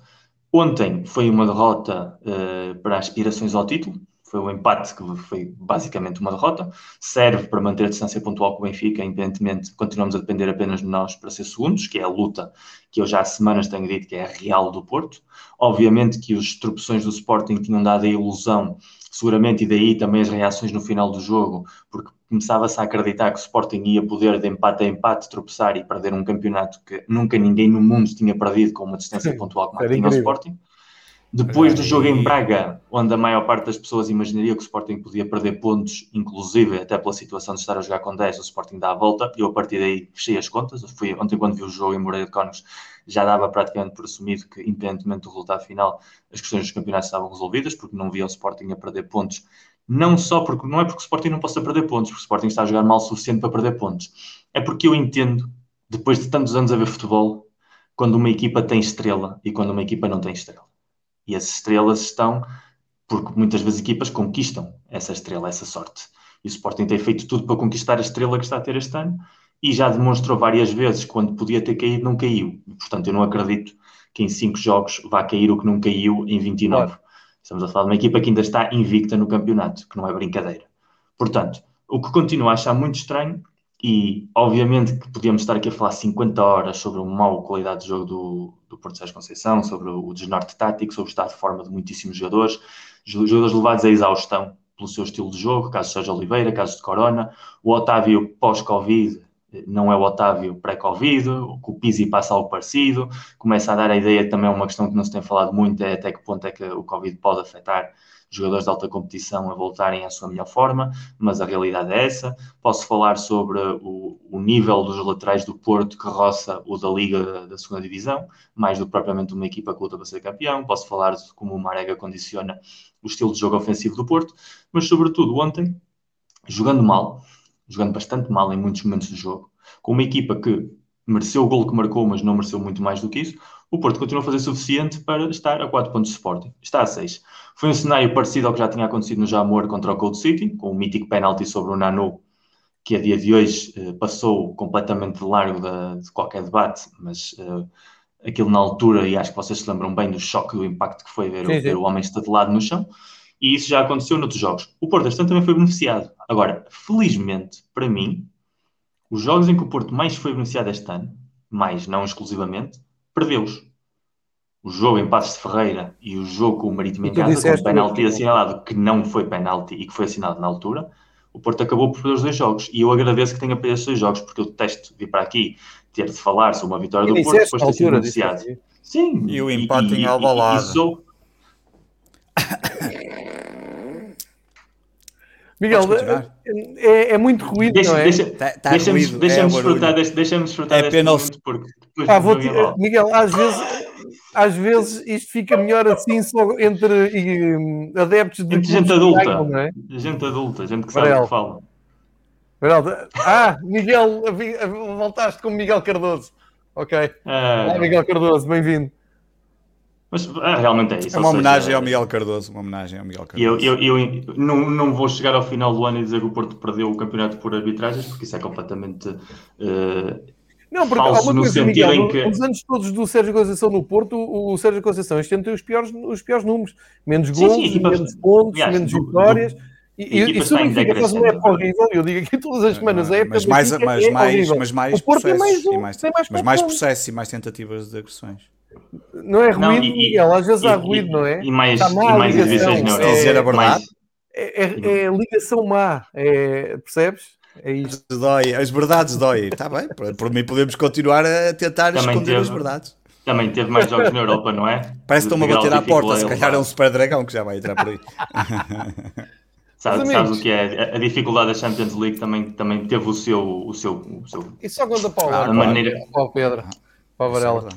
Ontem foi uma derrota uh, para aspirações ao título, foi um empate que foi basicamente uma derrota, serve para manter a distância pontual com o Benfica, independentemente, continuamos a depender apenas de nós para ser segundos, que é a luta que eu já há semanas tenho dito que é a real do Porto. Obviamente que os tropeções do Sporting tinham dado a ilusão, seguramente, e daí também as reações no final do jogo, porque começava-se a acreditar que o Sporting ia poder de empate a empate tropeçar e perder um campeonato que nunca ninguém no mundo tinha perdido com uma distância Sim, pontual como tinha o Sporting. Depois do jogo em Braga, onde a maior parte das pessoas imaginaria que o Sporting podia perder pontos, inclusive até pela situação de estar a jogar com 10, o Sporting dá a volta, e eu a partir daí fechei as contas. Fui, ontem, quando vi o jogo em Moreira de Cónigos, já dava praticamente por assumido que, independentemente do resultado final, as questões dos campeonatos estavam resolvidas, porque não via o Sporting a perder pontos. Não só porque não é porque o Sporting não possa perder pontos, porque o Sporting está a jogar mal o suficiente para perder pontos. É porque eu entendo, depois de tantos anos a ver futebol, quando uma equipa tem estrela e quando uma equipa não tem estrela. E as estrelas estão porque muitas vezes equipas conquistam essa estrela, essa sorte. E o Sporting tem feito tudo para conquistar a estrela que está a ter este ano e já demonstrou várias vezes quando podia ter caído, não caiu. Portanto, eu não acredito que em 5 jogos vá cair o que não caiu em 29. Claro. Estamos a falar de uma equipa que ainda está invicta no campeonato, que não é brincadeira. Portanto, o que continuo a achar muito estranho, e obviamente que podíamos estar aqui a falar 50 horas sobre a mau qualidade de jogo do, do Porto Sérgio Conceição, sobre o desnorte tático, sobre o estado de forma de muitíssimos jogadores, jogadores levados à exaustão pelo seu estilo de jogo, caso Sérgio Oliveira, caso de Corona, o Otávio pós-Covid não é o Otávio pré-Covid, o Pizzi passa algo parecido, começa a dar a ideia, também é uma questão que não se tem falado muito, é até que ponto é que o Covid pode afetar jogadores de alta competição a voltarem à sua melhor forma, mas a realidade é essa. Posso falar sobre o, o nível dos laterais do Porto que roça o da Liga da segunda Divisão, mais do que propriamente uma equipa que luta para ser campeão. Posso falar de como o Marega condiciona o estilo de jogo ofensivo do Porto, mas sobretudo ontem, jogando mal, jogando bastante mal em muitos momentos do jogo, com uma equipa que mereceu o gol que marcou, mas não mereceu muito mais do que isso, o Porto continua a fazer suficiente para estar a 4 pontos de Sporting. Está a 6. Foi um cenário parecido ao que já tinha acontecido no Jamor contra o Cold City, com o mítico penalti sobre o Nanu, que a dia de hoje eh, passou completamente de largo de, de qualquer debate, mas uh, aquilo na altura, e acho que vocês se lembram bem do choque, do impacto que foi ver, sim, ver sim. o homem estatelado no chão, e isso já aconteceu noutros jogos. O Porto, este também foi beneficiado. Agora, felizmente, para mim, os jogos em que o Porto mais foi beneficiado este ano, mais, não exclusivamente, perdeu-os. O jogo em Passos de Ferreira e o jogo com o Marítimo em casa, com o penalti assinalado que não foi penalti e que foi assinado na altura, o Porto acabou por perder os dois jogos. E eu agradeço que tenha perdido esses dois jogos, porque eu detesto vir para aqui ter de falar sobre uma vitória do Porto depois de ter sido beneficiado. Sim. E o empate em Alvalade. Miguel, é, é, muito ruído, deixa, não é? Deixa, tá, tá deixa-me ruído, deixa é desfrutar, deste, deixa desfrutar é deste momento, porque depois ah, vou Miguel, às vezes, às vezes isto fica melhor assim só entre e, adeptos de... Entre gente adulta, é? gente adulta, gente que sabe o que fala. Ah, Miguel, voltaste com Miguel Cardoso. Ok. Ah, Olá, Miguel Cardoso, bem-vindo. Mas ah, realmente é isso. É uma homenagem seja, ao Miguel Cardoso. Uma homenagem ao Miguel Cardoso. Eu, eu, eu não, não vou chegar ao final do ano e dizer que o Porto perdeu o campeonato por arbitragens, porque isso é completamente. Uh, não, porque falso, há uma coisa, Miguel, em que... nos anos todos do Sérgio Conceição no Porto, o Sérgio Conceição este ano tem os piores, os piores números. Menos gols, sim, sim, menos pontos, aliás, menos vitórias. Do, e, e isso significa que uma época horrível. Eu digo aqui todas as semanas, é mas mais, mas, é mais, mas mais processos, mais, um, mais, mais, mas mais processos e mais tentativas de agressões. Não é ruído, não, e, Miguel, às vezes e, há ruído, não é? E mais, e mais divisões não é? dizer a verdade? É, é, é, ligação má, é, percebes? É isto. Dói, as verdades dói. Está bem, por, por mim podemos continuar a tentar também esconder teve, as verdades. Também teve mais jogos na Europa, não é? Parece que estão-me a bater à porta, se calhar é um super dragão que já vai entrar por aí. Sabe, sabes o que é? A dificuldade da Champions League também, também teve o seu. O seu, o seu e só quando a Paula, a maneira... Pedro. Para Varela.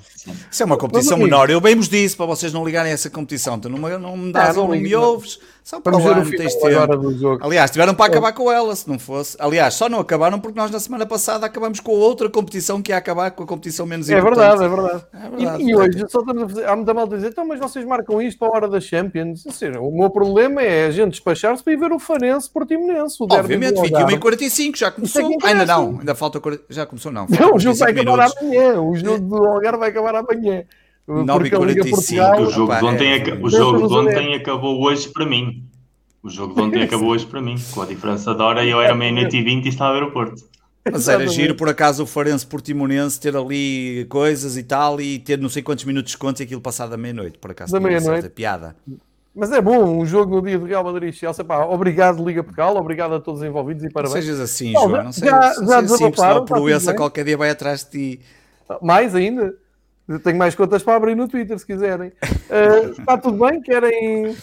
Isso é uma competição menor. Eu bem vos disse para vocês não ligarem a essa competição. Tu não, não me dás ou não me ouves. Só para lá, não tens tempo. Aliás, tiveram para acabar com ela, se não fosse. Aliás, só não acabaram porque nós na semana passada acabamos com outra competição que ia acabar com a competição menos é importante. Verdade, é verdade, é verdade. E, e hoje só estamos a fazer. Há muita malta a dizer, então, mas vocês marcam isto para a hora da Champions. Ou seja, o meu problema é a gente despachar-se para ir ver o Farense Portimonense. O Obviamente, 21 e 45, já começou. É ainda não, ainda falta. Já começou, não. Não, o jogo vai acabar amanhã. O jogo do Algarve vai acabar amanhã. 9 e 45. O jogo de ontem, o jogo de ontem acabou hoje para mim. O jogo de ontem acabou hoje para mim, com a diferença de hora, eu era meia-noite e vinte e estava no aeroporto. Mas era giro, por acaso, o Farense Portimonense ter ali coisas e tal, e ter não sei quantos minutos de desconto e aquilo passado da meia-noite, por acaso. Da meia-noite. Piada. Mas é bom, um jogo no dia do Real Madrid Chelsea. Pá, obrigado, Liga Portugal, obrigado a todos os envolvidos e parabéns. Não sejas assim, João. Não sejas, já, já sejas assim, senão a proença qualquer dia vai atrás de ti. Mais ainda? Tenho mais contas para abrir no Twitter, se quiserem. Uh, está tudo bem? Querem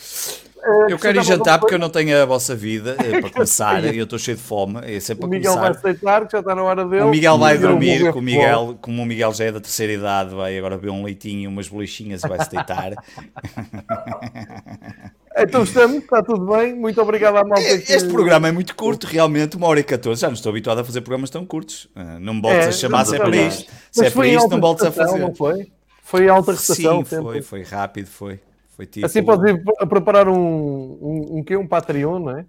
Uh, eu quero ir jantar porque eu não tenho a vossa vida uh, para começar e eu estou cheio de fome. É sempre para o Miguel começar. vai aceitar que já está na hora dele. O Miguel vai dormir, o Miguel, como o Miguel já é da terceira idade, vai agora beber um leitinho e umas bolichinhas e vai se deitar. então estamos, está tudo bem. Muito obrigado à malta. Este programa é muito curto, realmente, uma hora e 14. Já não estou habituado a fazer programas tão curtos. Uh, não me voltes é, a chamar se é para isto. Se é para isto, não voltes a fazer. Não foi? Foi alta rotação. Sim, foi, foi rápido, foi. Foi tipo... Assim podes ir a preparar um, um, um, um, um Patreon, não é?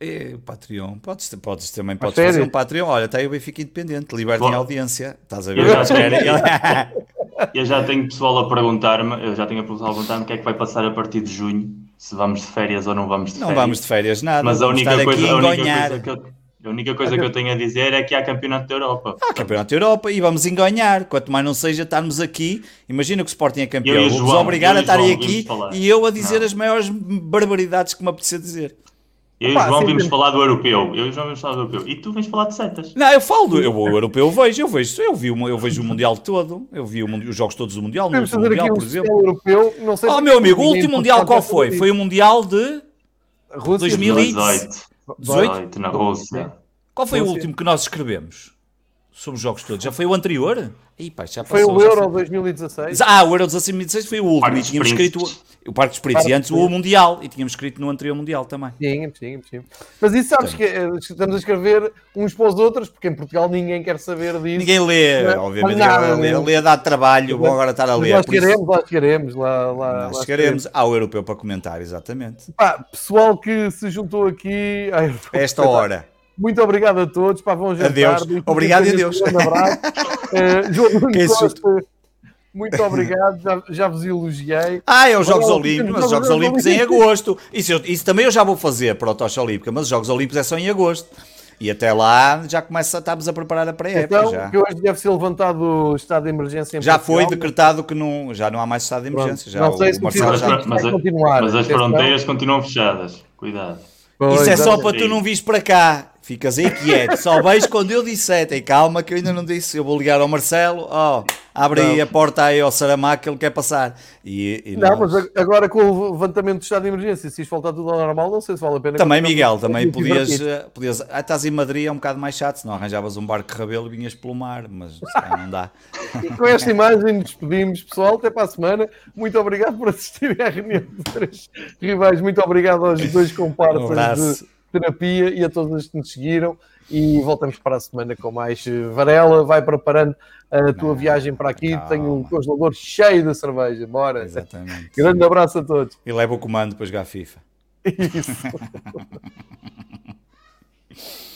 É, o Patreon. Podes, podes também podes fazer um Patreon. Olha, está aí o Benfica Independente, liberta em audiência. Estás a ver? Eu já, eu já tenho pessoal a perguntar-me, eu já tenho pessoal a perguntar-me o que é que vai passar a partir de junho, se vamos de férias ou não vamos de férias. Não vamos de férias, nada. Mas a única, coisa, a única coisa que eu a única coisa que eu tenho a dizer é que há campeonato da Europa. Há campeonato da Europa e vamos enganhar. Quanto mais não seja estarmos aqui, imagina que o Sporting é campeão. Vou-vos obrigar a estarem aqui e eu a dizer não. as maiores barbaridades que me apetecer dizer. Eu e o João vimos falar do europeu. Eu e o João vimos falar do europeu. E tu vens falar de setas. Não, eu falo do eu, o europeu, eu vejo, eu vejo, eu, vi, eu vejo o Mundial todo. Eu vi o, os jogos todos do Mundial, no Mundial, por exemplo. Europeu, não sei oh, meu amigo, o último Mundial qual foi? Foi o Mundial de Rússia 2018. 18 na Rússia. Qual foi Rússia. o último que nós escrevemos? Sobre os jogos todos. Já foi o anterior? Ih, pá, já passou, foi o Euro 2016. Ah, o Euro 2016 foi o último. E tínhamos escrito o Parque dos Espíritos. E antes o Mundial. E tínhamos escrito no anterior Mundial também. Sim, sim, sim. Mas isso sabes que eh, estamos a escrever uns para os outros, porque em Portugal ninguém quer saber disso. Ninguém lê, é, obviamente. Nada, lê, lê dá trabalho, vou agora estar a ler. Nós queremos, nós queremos. Lá, lá, nós queremos. Há o europeu para comentar, exatamente. Pá, pessoal que se juntou aqui. Ai, esta hora. Muito obrigado a todos. Pá, vão jantar. Adeus. Obrigado e adeus. Um abraço. uh, João Costa, muito obrigado. Já, já vos elogiei. Ah, é os Jogos Olímpicos. Mas os Jogos Olímpicos em agosto. Isso, isso também eu já vou fazer para a Tocha Olímpica, mas os Jogos Olímpicos é só em agosto. E até lá já começa, estamos a preparar a pré-época. Então, já. que hoje deve ser levantado o estado de emergência em Já Portugal, foi decretado que não, já não há mais estado de emergência. Já, não sei se Marcelo já... mas, mas, continuar. Mas as fronteiras continuam fechadas. Cuidado. Pois, Isso é só para tu não vires para cá. Ficas aí quieto. Só vejo quando eu disse. Tem calma que eu ainda não disse. Eu vou ligar ao Marcelo. Ó, oh, abre não. aí a porta aí ao Saramago que ele quer passar. E, e não, mas agora com o levantamento do estado de emergência, se isto voltar tudo ao normal, não sei se vale a pena. Também, Miguel, também podias, eh, podias. Ah, estás em Madrid, é um bocado mais chato. Se não arranjavas um barco de rabelo e vinhas pelo mar, mas não dá. E com esta imagem despedimos, pessoal. Até para a semana. Muito obrigado por assistirem à reunião de três rivais. Muito obrigado aos dois comparsas. Um abraço terapia e a todos os que nos seguiram. E voltamos para a semana com mais Varela. Vai preparando a tua não, viagem para aqui. Calma. Tenho um congelador cheio de cerveja. Bora. Exatamente. Grande abraço a todos. E leva o comando para jogar FIFA. Isso.